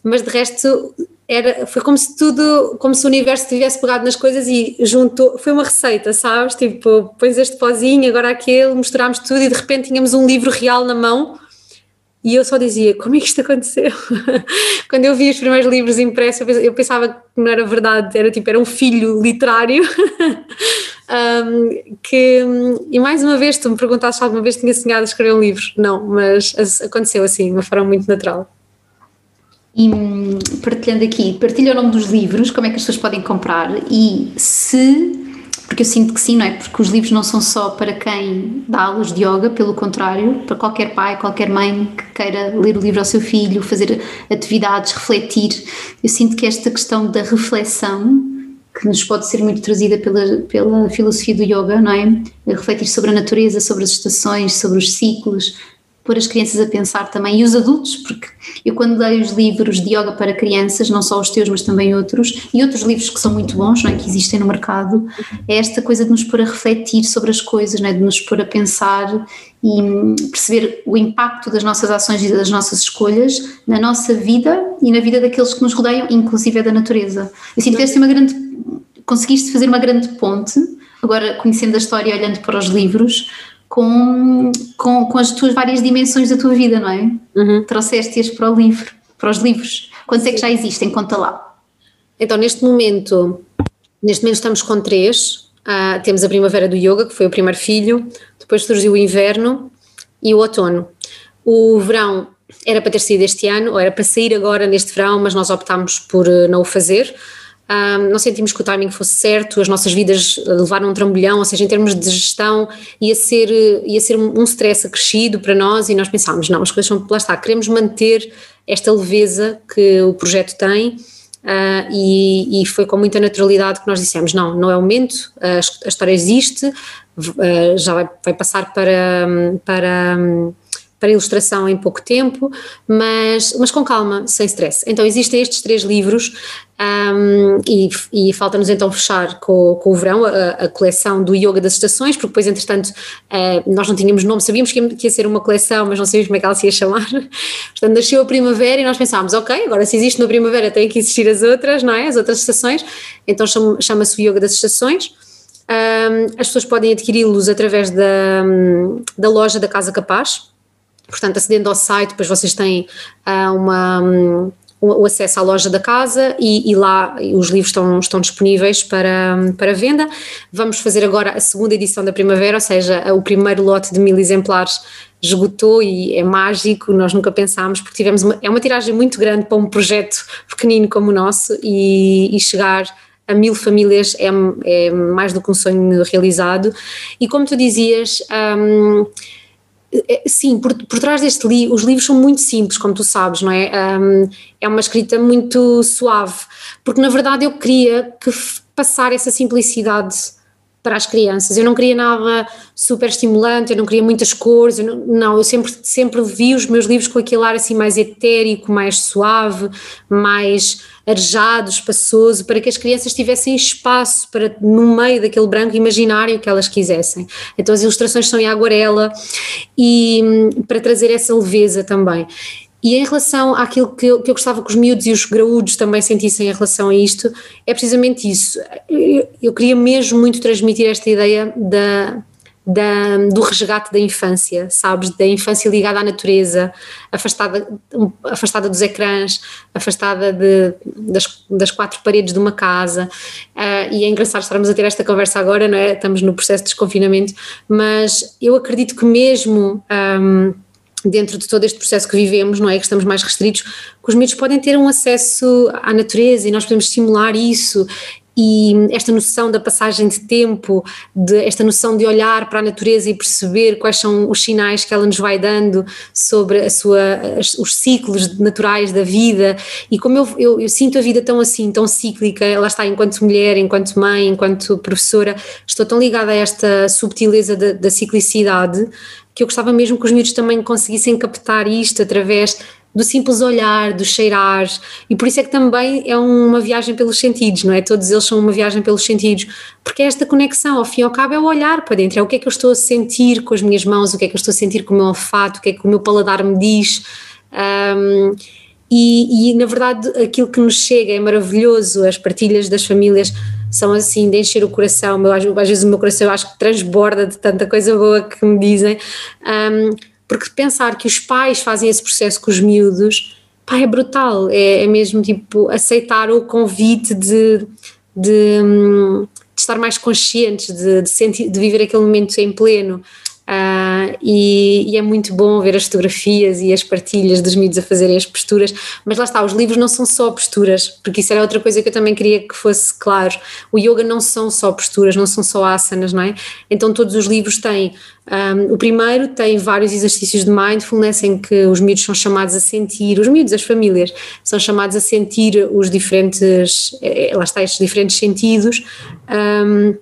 mas de resto era, foi como se tudo, como se o universo tivesse pegado nas coisas e juntou, foi uma receita, sabes? Tipo, pões este pozinho, agora aquele, misturámos tudo e de repente tínhamos um livro real na mão e eu só dizia, como é que isto aconteceu? Quando eu vi os primeiros livros impressos, eu pensava que não era verdade, era tipo, era um filho literário. um, que, e mais uma vez, tu me perguntaste alguma vez tinha sonhado escrever um livro. Não, mas aconteceu assim, de uma forma muito natural. E partilhando aqui, partilha o nome dos livros, como é que as pessoas podem comprar e se, porque eu sinto que sim, não é? Porque os livros não são só para quem dá aulas de yoga, pelo contrário, para qualquer pai, qualquer mãe que queira ler o livro ao seu filho, fazer atividades, refletir. Eu sinto que esta questão da reflexão que nos pode ser muito trazida pela, pela filosofia do yoga, não é? Refletir sobre a natureza, sobre as estações, sobre os ciclos, pôr as crianças a pensar também e os adultos, porque eu quando leio os livros de yoga para crianças, não só os teus, mas também outros, e outros livros que são muito bons, não é, que existem no mercado, é esta coisa de nos pôr a refletir sobre as coisas, não é, de nos pôr a pensar e perceber o impacto das nossas ações e das nossas escolhas na nossa vida e na vida daqueles que nos rodeiam, inclusive é da natureza. Eu sinto que esta uma grande, conseguiste fazer uma grande ponte, agora conhecendo a história e olhando para os livros, com, com, com as tuas várias dimensões da tua vida, não é? Uhum. Trouxeste-as para o livro, para os livros. Quantos é que já existem? Conta lá. Então, neste momento, neste momento estamos com três. Uh, temos a primavera do yoga, que foi o primeiro filho, depois surgiu o inverno e o outono. O verão era para ter sido este ano, ou era para sair agora neste verão, mas nós optámos por uh, não o fazer um, não sentimos que o timing fosse certo, as nossas vidas levaram um trambolhão, ou seja, em termos de gestão, ia ser, ia ser um stress acrescido para nós e nós pensámos, não, as coisas são, lá está, queremos manter esta leveza que o projeto tem uh, e, e, foi com muita naturalidade que nós dissemos, não, não é o momento, a, a história existe, uh, já vai, vai, passar para, para para ilustração em pouco tempo, mas, mas com calma, sem stress. Então existem estes três livros um, e, e falta-nos então fechar com, com o verão a, a, coleção do Yoga das Estações, porque depois entretanto uh, nós não tínhamos nome, sabíamos que ia, que ia, ser uma coleção, mas não sabíamos como é que ela se ia chamar. Portanto nasceu a primavera e nós pensámos, ok, agora se existe na primavera tem que existir as outras, não é? As outras estações, então chama-se o Yoga das Estações. Um, as pessoas podem adquiri-los através da, da loja da Casa Capaz, portanto, acedendo ao site, depois vocês têm uh, uma, um, o acesso à loja da casa e, e, lá os livros estão, estão disponíveis para, para venda. Vamos fazer agora a segunda edição da primavera, ou seja, o primeiro lote de mil exemplares esgotou e é mágico, nós nunca pensámos, porque tivemos uma, é uma tiragem muito grande para um projeto pequenino como o nosso e, e chegar a mil famílias é, é, mais do que um sonho realizado. E como tu dizias, um, sim, por, por trás deste livro, os livros são muito simples, como tu sabes, não é? Um, é uma escrita muito suave, porque na verdade eu queria que passar essa simplicidade para as crianças. Eu não queria nada super estimulante, eu não queria muitas cores, eu não, não, eu sempre, sempre vi os meus livros com aquele ar assim mais etérico, mais suave, mais arejado, espaçoso, para que as crianças tivessem espaço para, no meio daquele branco, imaginarem o que elas quisessem. Então as ilustrações são em aguarela e hum, para trazer essa leveza também. E em relação àquilo que eu, que eu gostava que os miúdos e os graúdos também sentissem em relação a isto, é precisamente isso. Eu, eu queria mesmo muito transmitir esta ideia da, da, do resgate da infância, sabes? Da infância ligada à natureza, afastada, afastada dos ecrãs, afastada de, das, das quatro paredes de uma casa. Uh, e é engraçado estarmos a ter esta conversa agora, não é? Estamos no processo de desconfinamento, mas eu acredito que mesmo. Um, dentro de todo este processo que vivemos, não é? Que estamos mais restritos, que os miúdos podem ter um acesso à natureza e nós podemos estimular isso e esta noção da passagem de tempo, de esta noção de olhar para a natureza e perceber quais são os sinais que ela nos vai dando sobre a sua, os ciclos naturais da vida e como eu, eu, eu, sinto a vida tão assim, tão cíclica, ela está enquanto mulher, enquanto mãe, enquanto professora, estou tão ligada a esta subtileza da, da ciclicidade que eu gostava mesmo que os miúdos também conseguissem captar isto através do simples olhar, do cheirar, e por isso é que também é uma viagem pelos sentidos, não é? Todos eles são uma viagem pelos sentidos, porque é esta conexão, ao fim e ao cabo, é o olhar para dentro, é o que é que eu estou a sentir com as minhas mãos, o que é que eu estou a sentir com o meu olfato, o que é que o meu paladar me diz. Um, e, e, na verdade aquilo que nos chega é maravilhoso, as partilhas das famílias são assim de encher o coração, meu, às, vezes o meu coração eu acho que transborda de tanta coisa boa que me dizem, um, porque pensar que os pais fazem esse processo com os miúdos, pá, é brutal, é, é mesmo tipo aceitar o convite de, de, hum, de estar mais conscientes, de, de, sentir, de viver aquele momento em pleno. Uh, e, e, é muito bom ver as fotografias e as partilhas dos miúdos a fazerem as posturas, mas lá está, os livros não são só posturas, porque isso era outra coisa que eu também queria que fosse claro. O yoga não são só posturas, não são só asanas, não é? Então todos os livros têm. Um, o primeiro tem vários exercícios de mindfulness em que os miúdos são chamados a sentir, os miúdos, as famílias, são chamados a sentir os diferentes, eh, lá está, estes diferentes sentidos. Um,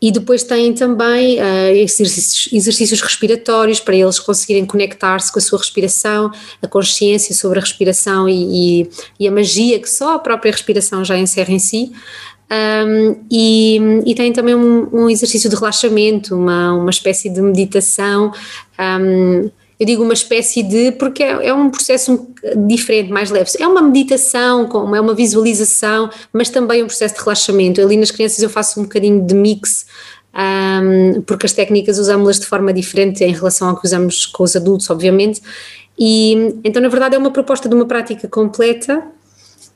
e depois têm também uh, exercícios, exercícios respiratórios para eles conseguirem conectar-se com a sua respiração, a consciência sobre a respiração e, e, e a magia que só a própria respiração já encerra em si. Um, e, e tem também um, um, exercício de relaxamento, uma, uma espécie de meditação. Um, eu digo uma espécie de, porque é, é, um processo diferente, mais leve. É uma meditação, como é uma visualização, mas também um processo de relaxamento. Ali nas crianças eu faço um bocadinho de mix, um, porque as técnicas usamos-las de forma diferente em relação ao que usamos com os adultos, obviamente. E então, na verdade, é uma proposta de uma prática completa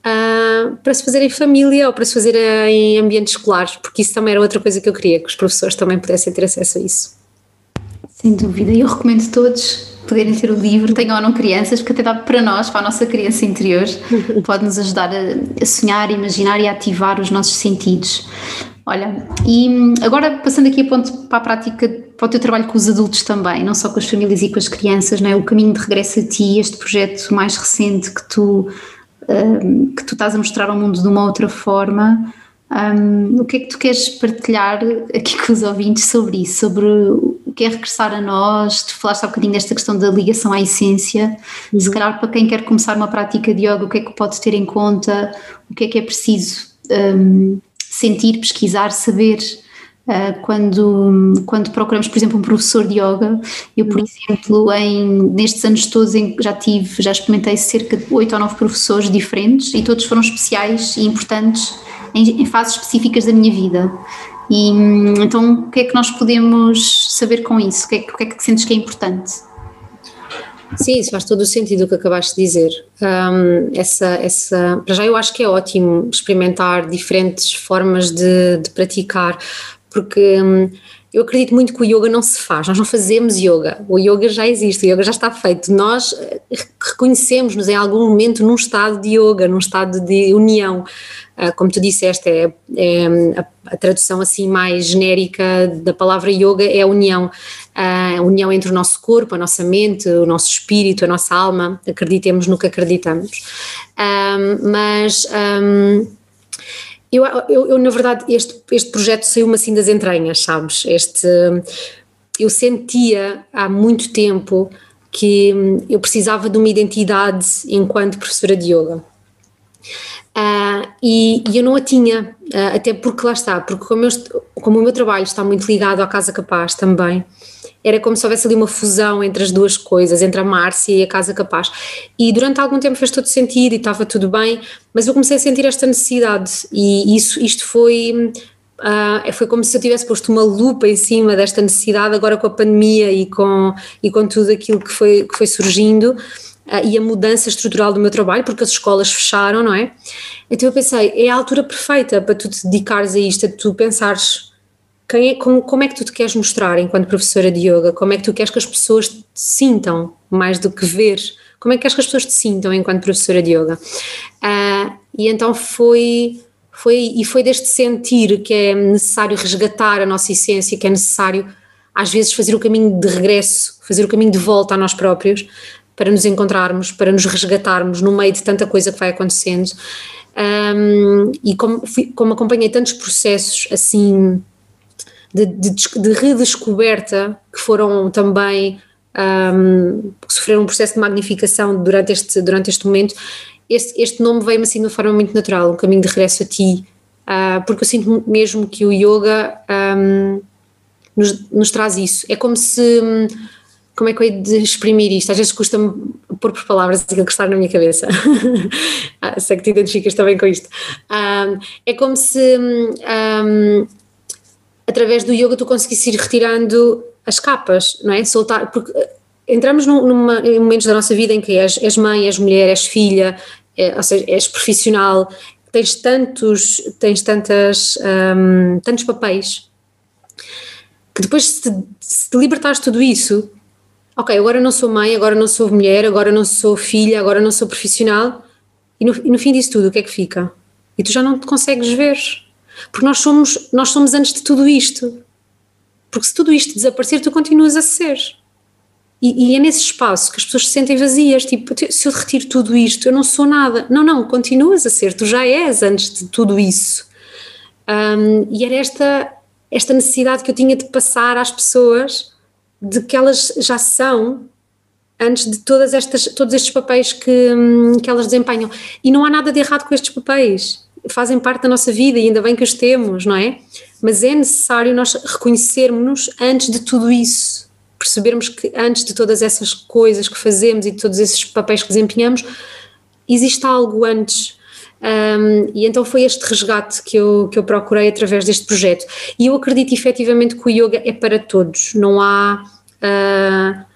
Uh, para se fazer em família ou para se fazer em ambientes escolares, porque isso também era outra coisa que eu queria, que os professores também pudessem ter acesso a isso. Sem dúvida, eu recomendo todos poderem ter o livro, tenham ou não crianças, porque até dá para nós, para a nossa criança interior, pode nos ajudar a, sonhar, imaginar e ativar os nossos sentidos. Olha, e agora passando aqui a ponto para a prática, para o teu trabalho com os adultos também, não só com as famílias e com as crianças, não é? o caminho de regresso a ti, este projeto mais recente que tu, um, que tu estás a mostrar ao mundo de uma outra forma, um, o que é que tu queres partilhar aqui com os ouvintes sobre isso, sobre que é regressar a nós, tu falaste há bocadinho desta questão da ligação à essência, uhum. se calhar para quem quer começar uma prática de yoga, o que é que pode ter em conta, o que é que é preciso um, sentir, pesquisar, saber uh, quando, quando procuramos, por exemplo, um professor de yoga. Eu, por uhum. exemplo, em, nestes anos todos em, já tive, já experimentei cerca de oito ou nove professores diferentes e todos foram especiais e importantes em, em fases específicas da minha vida. E então, o que é que nós podemos saber com isso? O que é, o que, é que sentes que é importante? Sim, isso faz todo o sentido o que acabaste de dizer. Um, essa, essa, para já eu acho que é ótimo experimentar diferentes formas de, de praticar, porque um, eu acredito muito que o yoga não se faz, nós não fazemos yoga, o yoga já existe, o yoga já está feito, nós eh, reconhecemos-nos em algum momento num estado de yoga, num estado de união, como tu disseste, é, é a, tradução assim mais genérica da palavra yoga é a união, a união entre o nosso corpo, a nossa mente, o nosso espírito, a nossa alma, acreditemos no que acreditamos, um, mas... Um, eu, eu, eu, na verdade, este, este projeto saiu-me assim das entranhas, sabes? Este, eu sentia há muito tempo que eu precisava de uma identidade enquanto professora de yoga. Uh, e, e, eu não a tinha, uh, até porque lá está, porque como, eu, como o meu trabalho está muito ligado à Casa Capaz também, era como se houvesse ali uma fusão entre as duas coisas, entre a Márcia e a Casa Capaz. E durante algum tempo fez todo sentido e estava tudo bem, mas eu comecei a sentir esta necessidade e isso, isto foi. Uh, foi como se eu tivesse posto uma lupa em cima desta necessidade agora com a pandemia e com, e com tudo aquilo que foi, que foi surgindo e a mudança estrutural do meu trabalho, porque as escolas fecharam, não é? Então eu pensei, é a altura perfeita para tu te dedicares a isto, a tu pensares quem é, como, como é que tu te queres mostrar enquanto professora de yoga? Como é que tu queres que as pessoas te sintam mais do que ver? Como é que queres que as pessoas te sintam enquanto professora de yoga? Uh, e então foi, foi, e foi deste sentir que é necessário resgatar a nossa essência, que é necessário às vezes fazer o caminho de regresso, fazer o caminho de volta a nós próprios, para nos encontrarmos, para nos resgatarmos no meio de tanta coisa que vai acontecendo. Um, e como, fui, como acompanhei tantos processos assim de, de, de redescoberta que foram também um, sofreram um processo de magnificação durante este, durante este momento, este, este nome veio-me assim de uma forma muito natural, um caminho de regresso a ti, uh, porque eu sinto mesmo que o yoga um, nos, nos, traz isso. É como se. Como é que eu hei de exprimir isto? Às vezes custa-me pôr por palavras aquilo que está na minha cabeça. ah, sei que te identificas também com isto. Um, é como se um, através do yoga tu conseguis ir retirando as capas, não é? Soltar, porque eh, entramos num, numa, em momentos da nossa vida em que és, és mãe, és mulher, és filha, é, ou seja, és profissional, tens tantos, tens tantas, um, tantos papéis, que depois se te, se te libertares de tudo isso, ok, agora não sou mãe, agora não sou mulher, agora não sou filha, agora não sou profissional, e no, e no fim disso tudo, o que é que fica? E tu já não te consegues ver, porque nós somos, nós somos antes de tudo isto. Porque se tudo isto desaparecer, tu continuas a ser. E, e, é nesse espaço que as pessoas se sentem vazias, tipo, se eu retiro tudo isto, eu não sou nada. Não, não, continuas a ser, tu já és antes de tudo isso. Um, e era esta, esta necessidade que eu tinha de passar às pessoas de que elas já são antes de todas estas, todos estes papéis que, hum, que elas desempenham. E não há nada de errado com estes papéis fazem parte da nossa vida e ainda bem que os temos, não é? Mas é necessário nós reconhecermos-nos antes de tudo isso, percebermos que antes de todas essas coisas que fazemos e de todos esses papéis que desempenhamos, existe algo antes. Um, e então foi este resgate que eu, que eu procurei através deste projeto. E eu acredito efetivamente que o yoga é para todos, não há. Uh,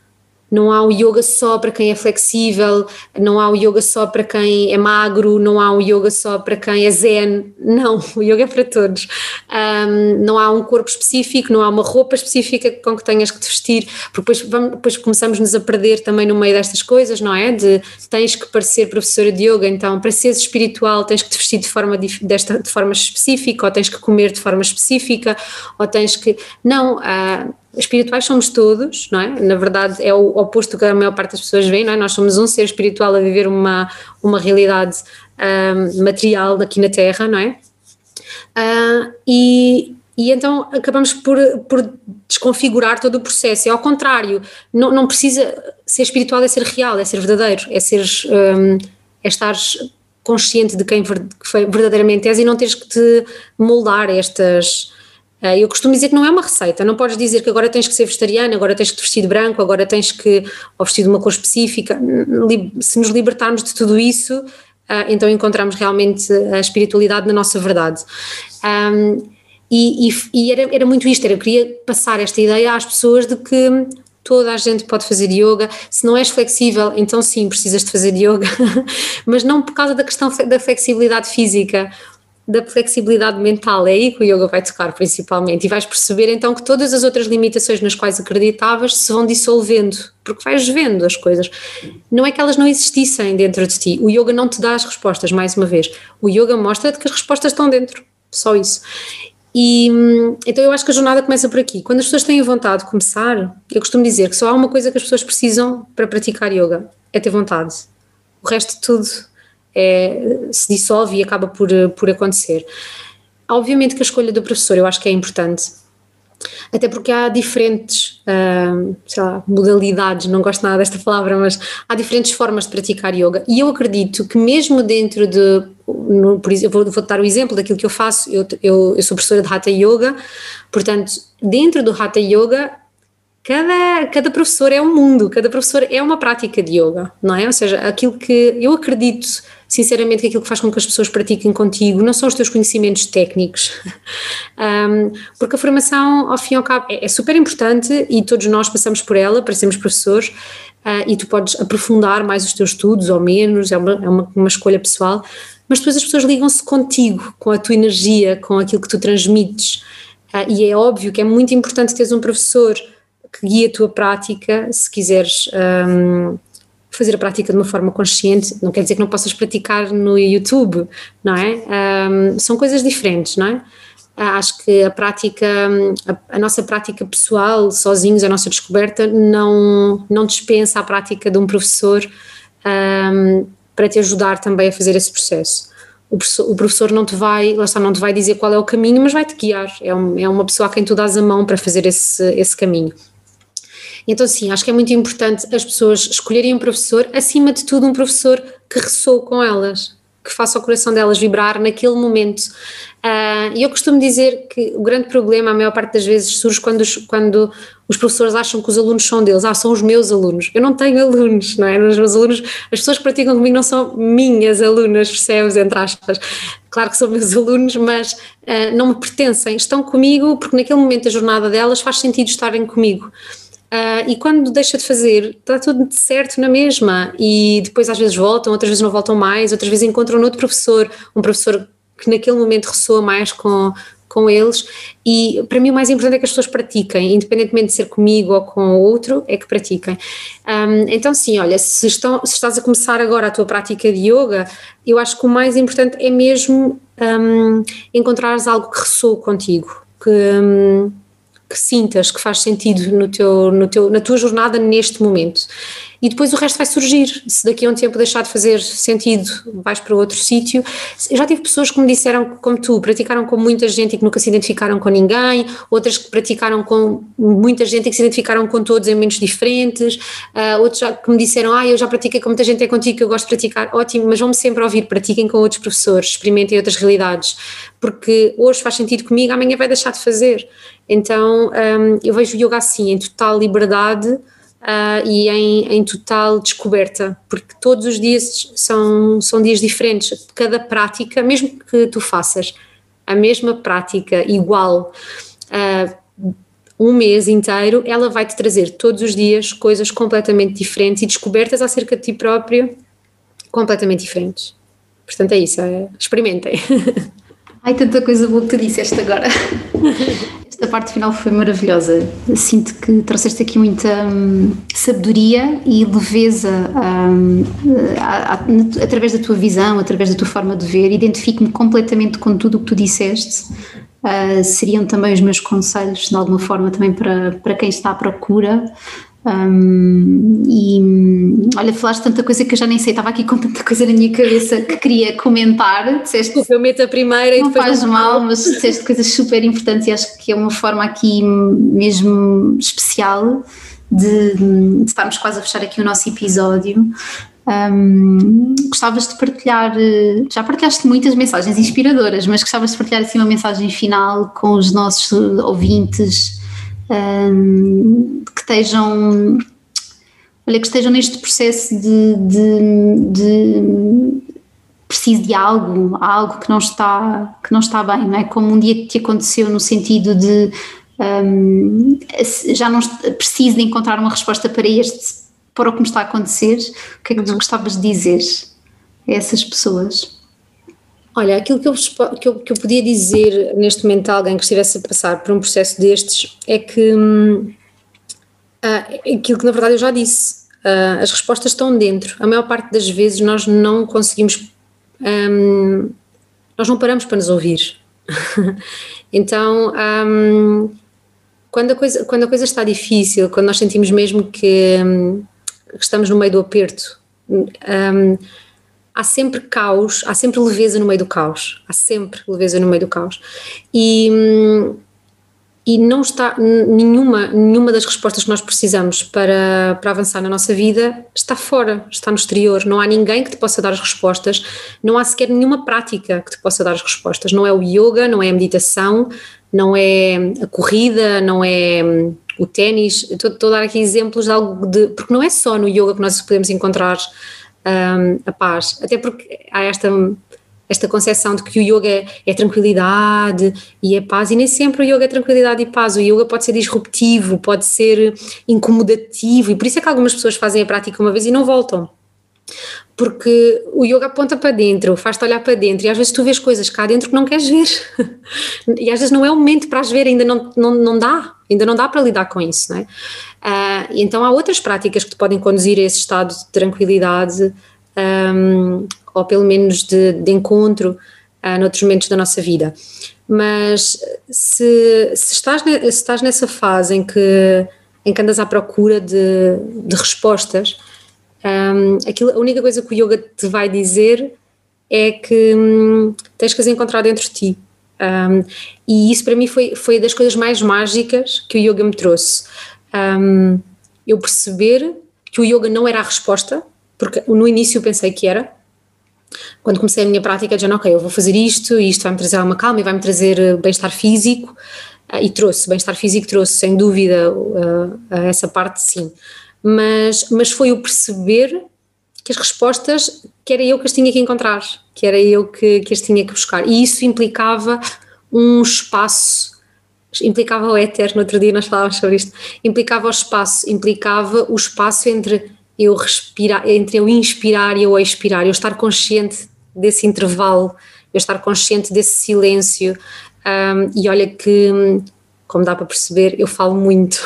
não há o yoga só para quem é flexível, não há o yoga só para quem é magro, não há o yoga só para quem é zen. Não, o yoga é para todos. Um, não há um corpo específico, não há uma roupa específica com que tenhas que te vestir, porque depois, vamos, depois começamos-nos a perder também no meio destas coisas, não é? De tens que parecer professora de yoga, então para seres espiritual tens que te vestir de forma, desta, de forma específica, ou tens que comer de forma específica, ou tens que. Não. Uh, espirituais somos todos, não é? Na verdade é o oposto do que a maior parte das pessoas vê, não é? Nós somos um ser espiritual a viver uma, uma realidade um, material aqui na Terra, não é? Uh, e, e então acabamos por, por desconfigurar todo o processo. É ao contrário, não, não precisa ser espiritual, é ser real, é ser verdadeiro, é ser um, é estar consciente de quem verdadeiramente és e não teres que te moldar estas. Eh, eu costumo dizer que não é uma receita, não podes dizer que agora tens que ser vegetariano, agora tens que te vestir de branco, agora tens que ou vestir de uma cor específica. Se nos libertarmos de tudo isso, eh, então encontramos realmente a espiritualidade na nossa verdade. E, e, e era, era, muito isto, era, eu queria passar esta ideia às pessoas de que toda a gente pode fazer yoga, se não és flexível, então sim, precisas de fazer yoga, mas não por causa da questão da flexibilidade física, da flexibilidade mental, é aí que o yoga vai tocar principalmente e vais perceber então que todas as outras limitações nas quais acreditavas se vão dissolvendo, porque vais vendo as coisas. Não é que elas não existissem dentro de ti, o yoga não te dá as respostas, mais uma vez, o yoga mostra-te que as respostas estão dentro, só isso. E então eu acho que a jornada começa por aqui. Quando as pessoas têm vontade de começar, eu costumo dizer que só há uma coisa que as pessoas precisam para praticar yoga: é ter vontade. O resto de tudo é, se dissolve e acaba por, por acontecer. Obviamente que a escolha do professor eu acho que é importante, até porque há diferentes, uh, sei lá, modalidades, não gosto nada desta palavra, mas há diferentes formas de praticar yoga. E eu acredito que mesmo dentro de, no, por exemplo, vou, vou dar o exemplo daquilo que eu faço, eu, eu, eu sou professora de Hatha Yoga, portanto, dentro do Hatha Yoga cada, cada professor é um mundo, cada professor é uma prática de yoga, não é? Ou seja, aquilo que eu acredito sinceramente que aquilo que faz com que as pessoas pratiquem contigo não são os teus conhecimentos técnicos, um, porque a formação, ao fim e ao cabo, é, é, super importante e todos nós passamos por ela para sermos professores uh, e tu podes aprofundar mais os teus estudos ou menos, é uma, é uma, uma escolha pessoal, mas depois as pessoas ligam-se contigo, com a tua energia, com aquilo que tu transmites. Uh, e é óbvio que é muito importante teres um professor que guia a tua prática, se quiseres um, fazer a prática de uma forma consciente, não quer dizer que não possas praticar no YouTube, não é? Um, são coisas diferentes, não é? Acho que a prática, a, a, nossa prática pessoal, sozinhos, a nossa descoberta, não, não dispensa a prática de um professor um, para te ajudar também a fazer esse processo. O professor, o professor, não te vai, lá está, não te vai dizer qual é o caminho, mas vai te guiar. É, um, é uma pessoa a quem tu dás a mão para fazer esse, esse caminho. Então, sim, acho que é muito importante as pessoas escolherem um professor, acima de tudo, um professor que ressoe com elas, que faça o coração delas vibrar naquele momento. Uh, e eu costumo dizer que o grande problema, a maior parte das vezes, surge quando os, quando os professores acham que os alunos são deles. Ah, são os meus alunos. Eu não tenho alunos, não é? Os meus alunos, as pessoas que praticam comigo não são minhas alunas, percebes? Entre aspas. Claro que são meus alunos, mas uh, não me pertencem. Estão comigo porque naquele momento da jornada delas faz sentido estarem comigo. Uh, e quando deixa de fazer, está tudo certo na mesma. E depois às vezes voltam, outras vezes não voltam mais, outras vezes encontram outro professor, um professor que naquele momento ressoa mais com, com eles. E para mim o mais importante é que as pessoas pratiquem, independentemente de ser comigo ou com outro, é que pratiquem. Um, então, sim, olha, se, estão, se estás a começar agora a tua prática de yoga, eu acho que o mais importante é mesmo um, encontrares algo que ressoe contigo. Que, um, que sintas que faz sentido no teu, no teu, na tua jornada neste momento. E depois o resto vai surgir. Se daqui a um tempo deixar de fazer sentido, vais para outro sítio. Já tive pessoas que me disseram, como tu, praticaram com muita gente e que nunca se identificaram com ninguém, outras que praticaram com muita gente e que se identificaram com todos em momentos diferentes, uh, outros já, que me disseram, ah, eu já pratiquei com muita gente, é contigo que eu gosto de praticar. Ótimo, mas vão-me sempre ouvir, pratiquem com outros professores, experimentem outras realidades, porque hoje faz sentido comigo, amanhã vai deixar de fazer. Então um, eu vejo o yoga assim, em total liberdade uh, e em, em, total descoberta, porque todos os dias são, são dias diferentes. Cada prática, mesmo que tu faças a mesma prática igual uh, um mês inteiro, ela vai te trazer todos os dias coisas completamente diferentes e descobertas acerca de ti próprio completamente diferentes. Portanto, é isso, é, experimentem. Ai, tanta coisa boa que tu disseste agora. Esta parte final foi maravilhosa. Sinto que trouxeste aqui muita hum, sabedoria e leveza hum, a, a, através da tua visão, através da tua forma de ver. Identifico-me completamente com tudo o que tu disseste. Uh, seriam também os meus conselhos, de alguma forma, também para, para quem está à procura Um, e olha, falaste tanta coisa que eu já nem sei, estava aqui com tanta coisa na minha cabeça que queria comentar. Disseste, eu meto a primeira e depois. Não faz mal, mas disseste coisas super importantes e acho que é uma forma aqui mesmo especial de, de estarmos quase a fechar aqui o nosso episódio. Um, gostavas de partilhar, já partilhaste muitas mensagens inspiradoras, mas gostavas de partilhar assim uma mensagem final com os nossos ouvintes um, que estejam olha, que estejam neste processo de, de, de preciso de algo, algo que não está que não está bem, não é? Como um dia te aconteceu no sentido de um, já não preciso de encontrar uma resposta para este para o que me está a acontecer, o que é que tu uhum. gostavas de dizer a essas pessoas? Olha, aquilo que eu, que, eu, que eu podia dizer neste momento a alguém que estivesse a passar por um processo destes é que hum, ah, aquilo que na verdade eu já disse, ah, as respostas estão dentro. A maior parte das vezes nós não conseguimos, hum, nós não paramos para nos ouvir. então, hum, quando, a coisa, quando a coisa está difícil, quando nós sentimos mesmo que hum, estamos no meio do aperto. Há sempre caos, há sempre leveza no meio do caos, há sempre leveza no meio do caos. E, e não está nenhuma, nenhuma das respostas que nós precisamos para, para avançar na nossa vida está fora, está no exterior. Não há ninguém que te possa dar as respostas, não há sequer nenhuma prática que te possa dar as respostas. Não é o yoga, não é a meditação, não é a corrida, não é o ténis, estou, estou, a dar aqui exemplos de algo de. Porque não é só no yoga que nós podemos encontrar um, a paz, até porque há esta, esta concepção de que o yoga é, é, tranquilidade e é paz, e nem sempre o yoga é tranquilidade e paz. O yoga pode ser disruptivo, pode ser incomodativo, e por isso é que algumas pessoas fazem a prática uma vez e não voltam. Porque o yoga aponta para dentro, faz-te olhar para dentro e às vezes tu vês coisas cá dentro que não queres ver. E às vezes não é o momento para as ver, ainda não, não, não dá, ainda não dá para lidar com isso, não é? Uh, então há outras práticas que te podem conduzir a esse estado de tranquilidade um, ou pelo menos de, de encontro uh, noutros momentos da nossa vida. Mas se, se, estás, se estás nessa fase em que, em que andas à procura de, de respostas, um, aquilo, a única coisa que o yoga te vai dizer é que hum, tens que as encontrar dentro de ti. Um, e isso para mim foi, foi das coisas mais mágicas que o yoga me trouxe. Um, eu perceber que o yoga não era a resposta, porque no início eu pensei que era. Quando comecei a minha prática, dizendo, ok, eu vou fazer isto, e isto vai-me trazer uma calma e vai-me trazer eh, bem-estar físico, uh, e trouxe, bem-estar físico trouxe, sem dúvida, uh, essa parte sim mas, mas foi o perceber que as respostas, que era eu que as tinha que encontrar, que era eu que, que as tinha que buscar. E isso implicava um espaço, implicava o éter, no outro dia nós falávamos sobre isto, implicava o espaço, implicava o espaço entre eu respirar, entre eu inspirar e eu expirar, eu estar consciente desse intervalo, eu estar consciente desse silêncio. Um, e olha que como dá para perceber, eu falo muito.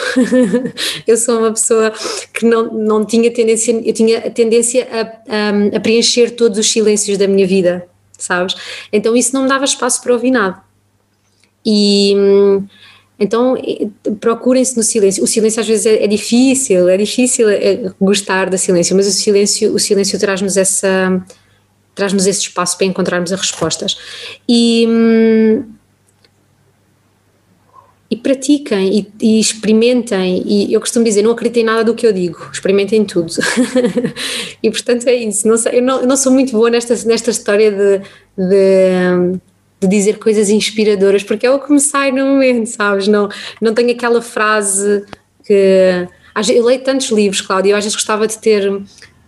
eu sou uma pessoa que não, não tinha tendência, eu tinha a tendência a, a, a, preencher todos os silêncios da minha vida, sabes? Então isso não me dava espaço para ouvir nada. E então procurem-se no silêncio. O silêncio às vezes é, é difícil, é difícil é, gostar do silêncio, mas o silêncio, o silêncio traz-nos essa traz-nos esse espaço para encontrarmos as respostas. E hum, e pratiquem e, e, experimentem. E eu costumo dizer: não acreditem em nada do que eu digo, experimentem tudo. e portanto é isso. Não sei, eu, não, eu, não, sou muito boa nesta, nesta história de, de, de, dizer coisas inspiradoras, porque é o que me sai no momento, sabes? Não, não tenho aquela frase que. Eu leio tantos livros, Cláudia, eu às vezes gostava de ter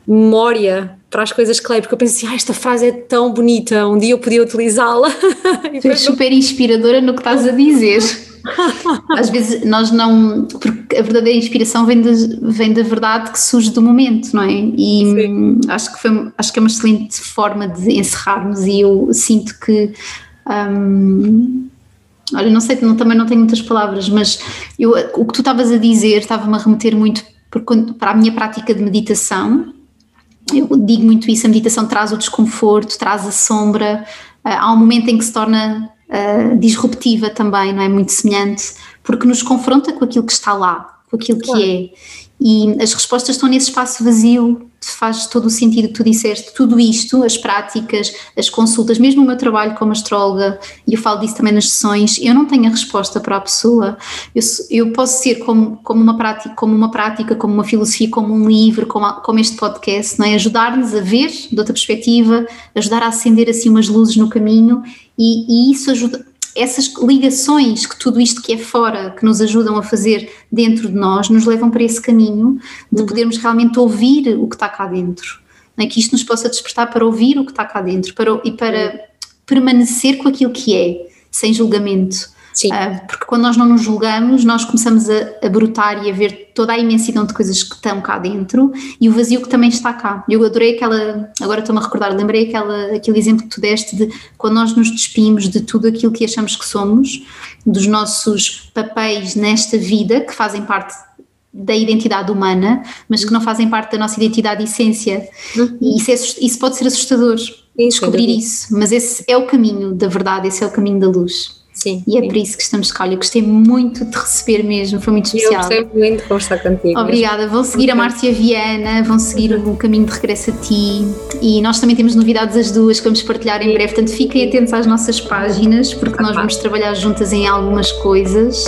memória para as coisas que leio, porque eu pensei, ah, esta frase é tão bonita, um dia eu podia utilizá-la. Tu és super inspiradora no que estás a dizer. Às vezes nós não. Porque a verdadeira inspiração vem, de, vem da verdade que surge do momento, não é? E acho que, foi, acho que é uma excelente forma de encerrarmos e eu sinto que. Hum, olha, não sei, não, também não tenho muitas palavras, mas eu, o que tu estavas a dizer estava-me a remeter muito para a minha prática de meditação. Eu digo muito isso: a meditação traz o desconforto, traz a sombra. Há um momento em que se torna uh, disruptiva também, não é? Muito semelhante, porque nos confronta com aquilo que está lá, com aquilo que é. E as respostas estão nesse espaço vazio, faz todo o sentido que tu disseste, tudo isto, as práticas, as consultas, mesmo o meu trabalho como astróloga, e eu falo disso também nas sessões, eu não tenho a resposta para a pessoa, eu, eu posso ser como, como, uma prática, como uma prática, como uma filosofia, como um livro, como, como este podcast, não é? ajudar-nos a ver de outra perspectiva, ajudar a acender assim umas luzes no caminho, e, e isso ajuda, essas ligações que tudo isto que é fora, que nos ajudam a fazer dentro de nós, nos levam para esse caminho de uhum. podermos realmente ouvir o que está cá dentro. É? Que isto nos possa despertar para ouvir o que está cá dentro para, e para permanecer com aquilo que é, sem julgamento. Uh, porque quando nós não nos julgamos, nós começamos a, a, brotar e a ver toda a imensidão de coisas que estão cá dentro e o vazio que também está cá. Eu adorei aquela, agora estou-me a recordar, lembrei aquela, aquele exemplo que tu deste de quando nós nos despimos de tudo aquilo que achamos que somos, dos nossos papéis nesta vida que fazem parte da identidade humana, mas que não fazem parte da nossa identidade e essência. Uhum. E isso, é, isso pode ser assustador, descobrir isso, mas esse é o caminho da verdade, esse é o caminho da luz. Sim. E é sim. por isso que estamos cá. Olha, gostei muito de receber mesmo, foi muito especial. Eu gostei muito de conversar contigo. Obrigada. Vão seguir a Márcia Viana, vão seguir o caminho de regresso a ti e nós também temos novidades as duas que vamos partilhar em breve. Portanto, fiquem atentos às nossas páginas porque nós vamos trabalhar juntas em algumas coisas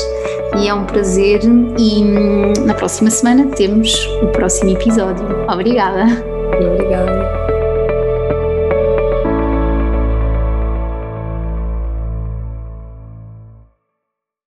e é um prazer. E hum, na próxima semana temos o próximo episódio. Obrigada. Obrigada.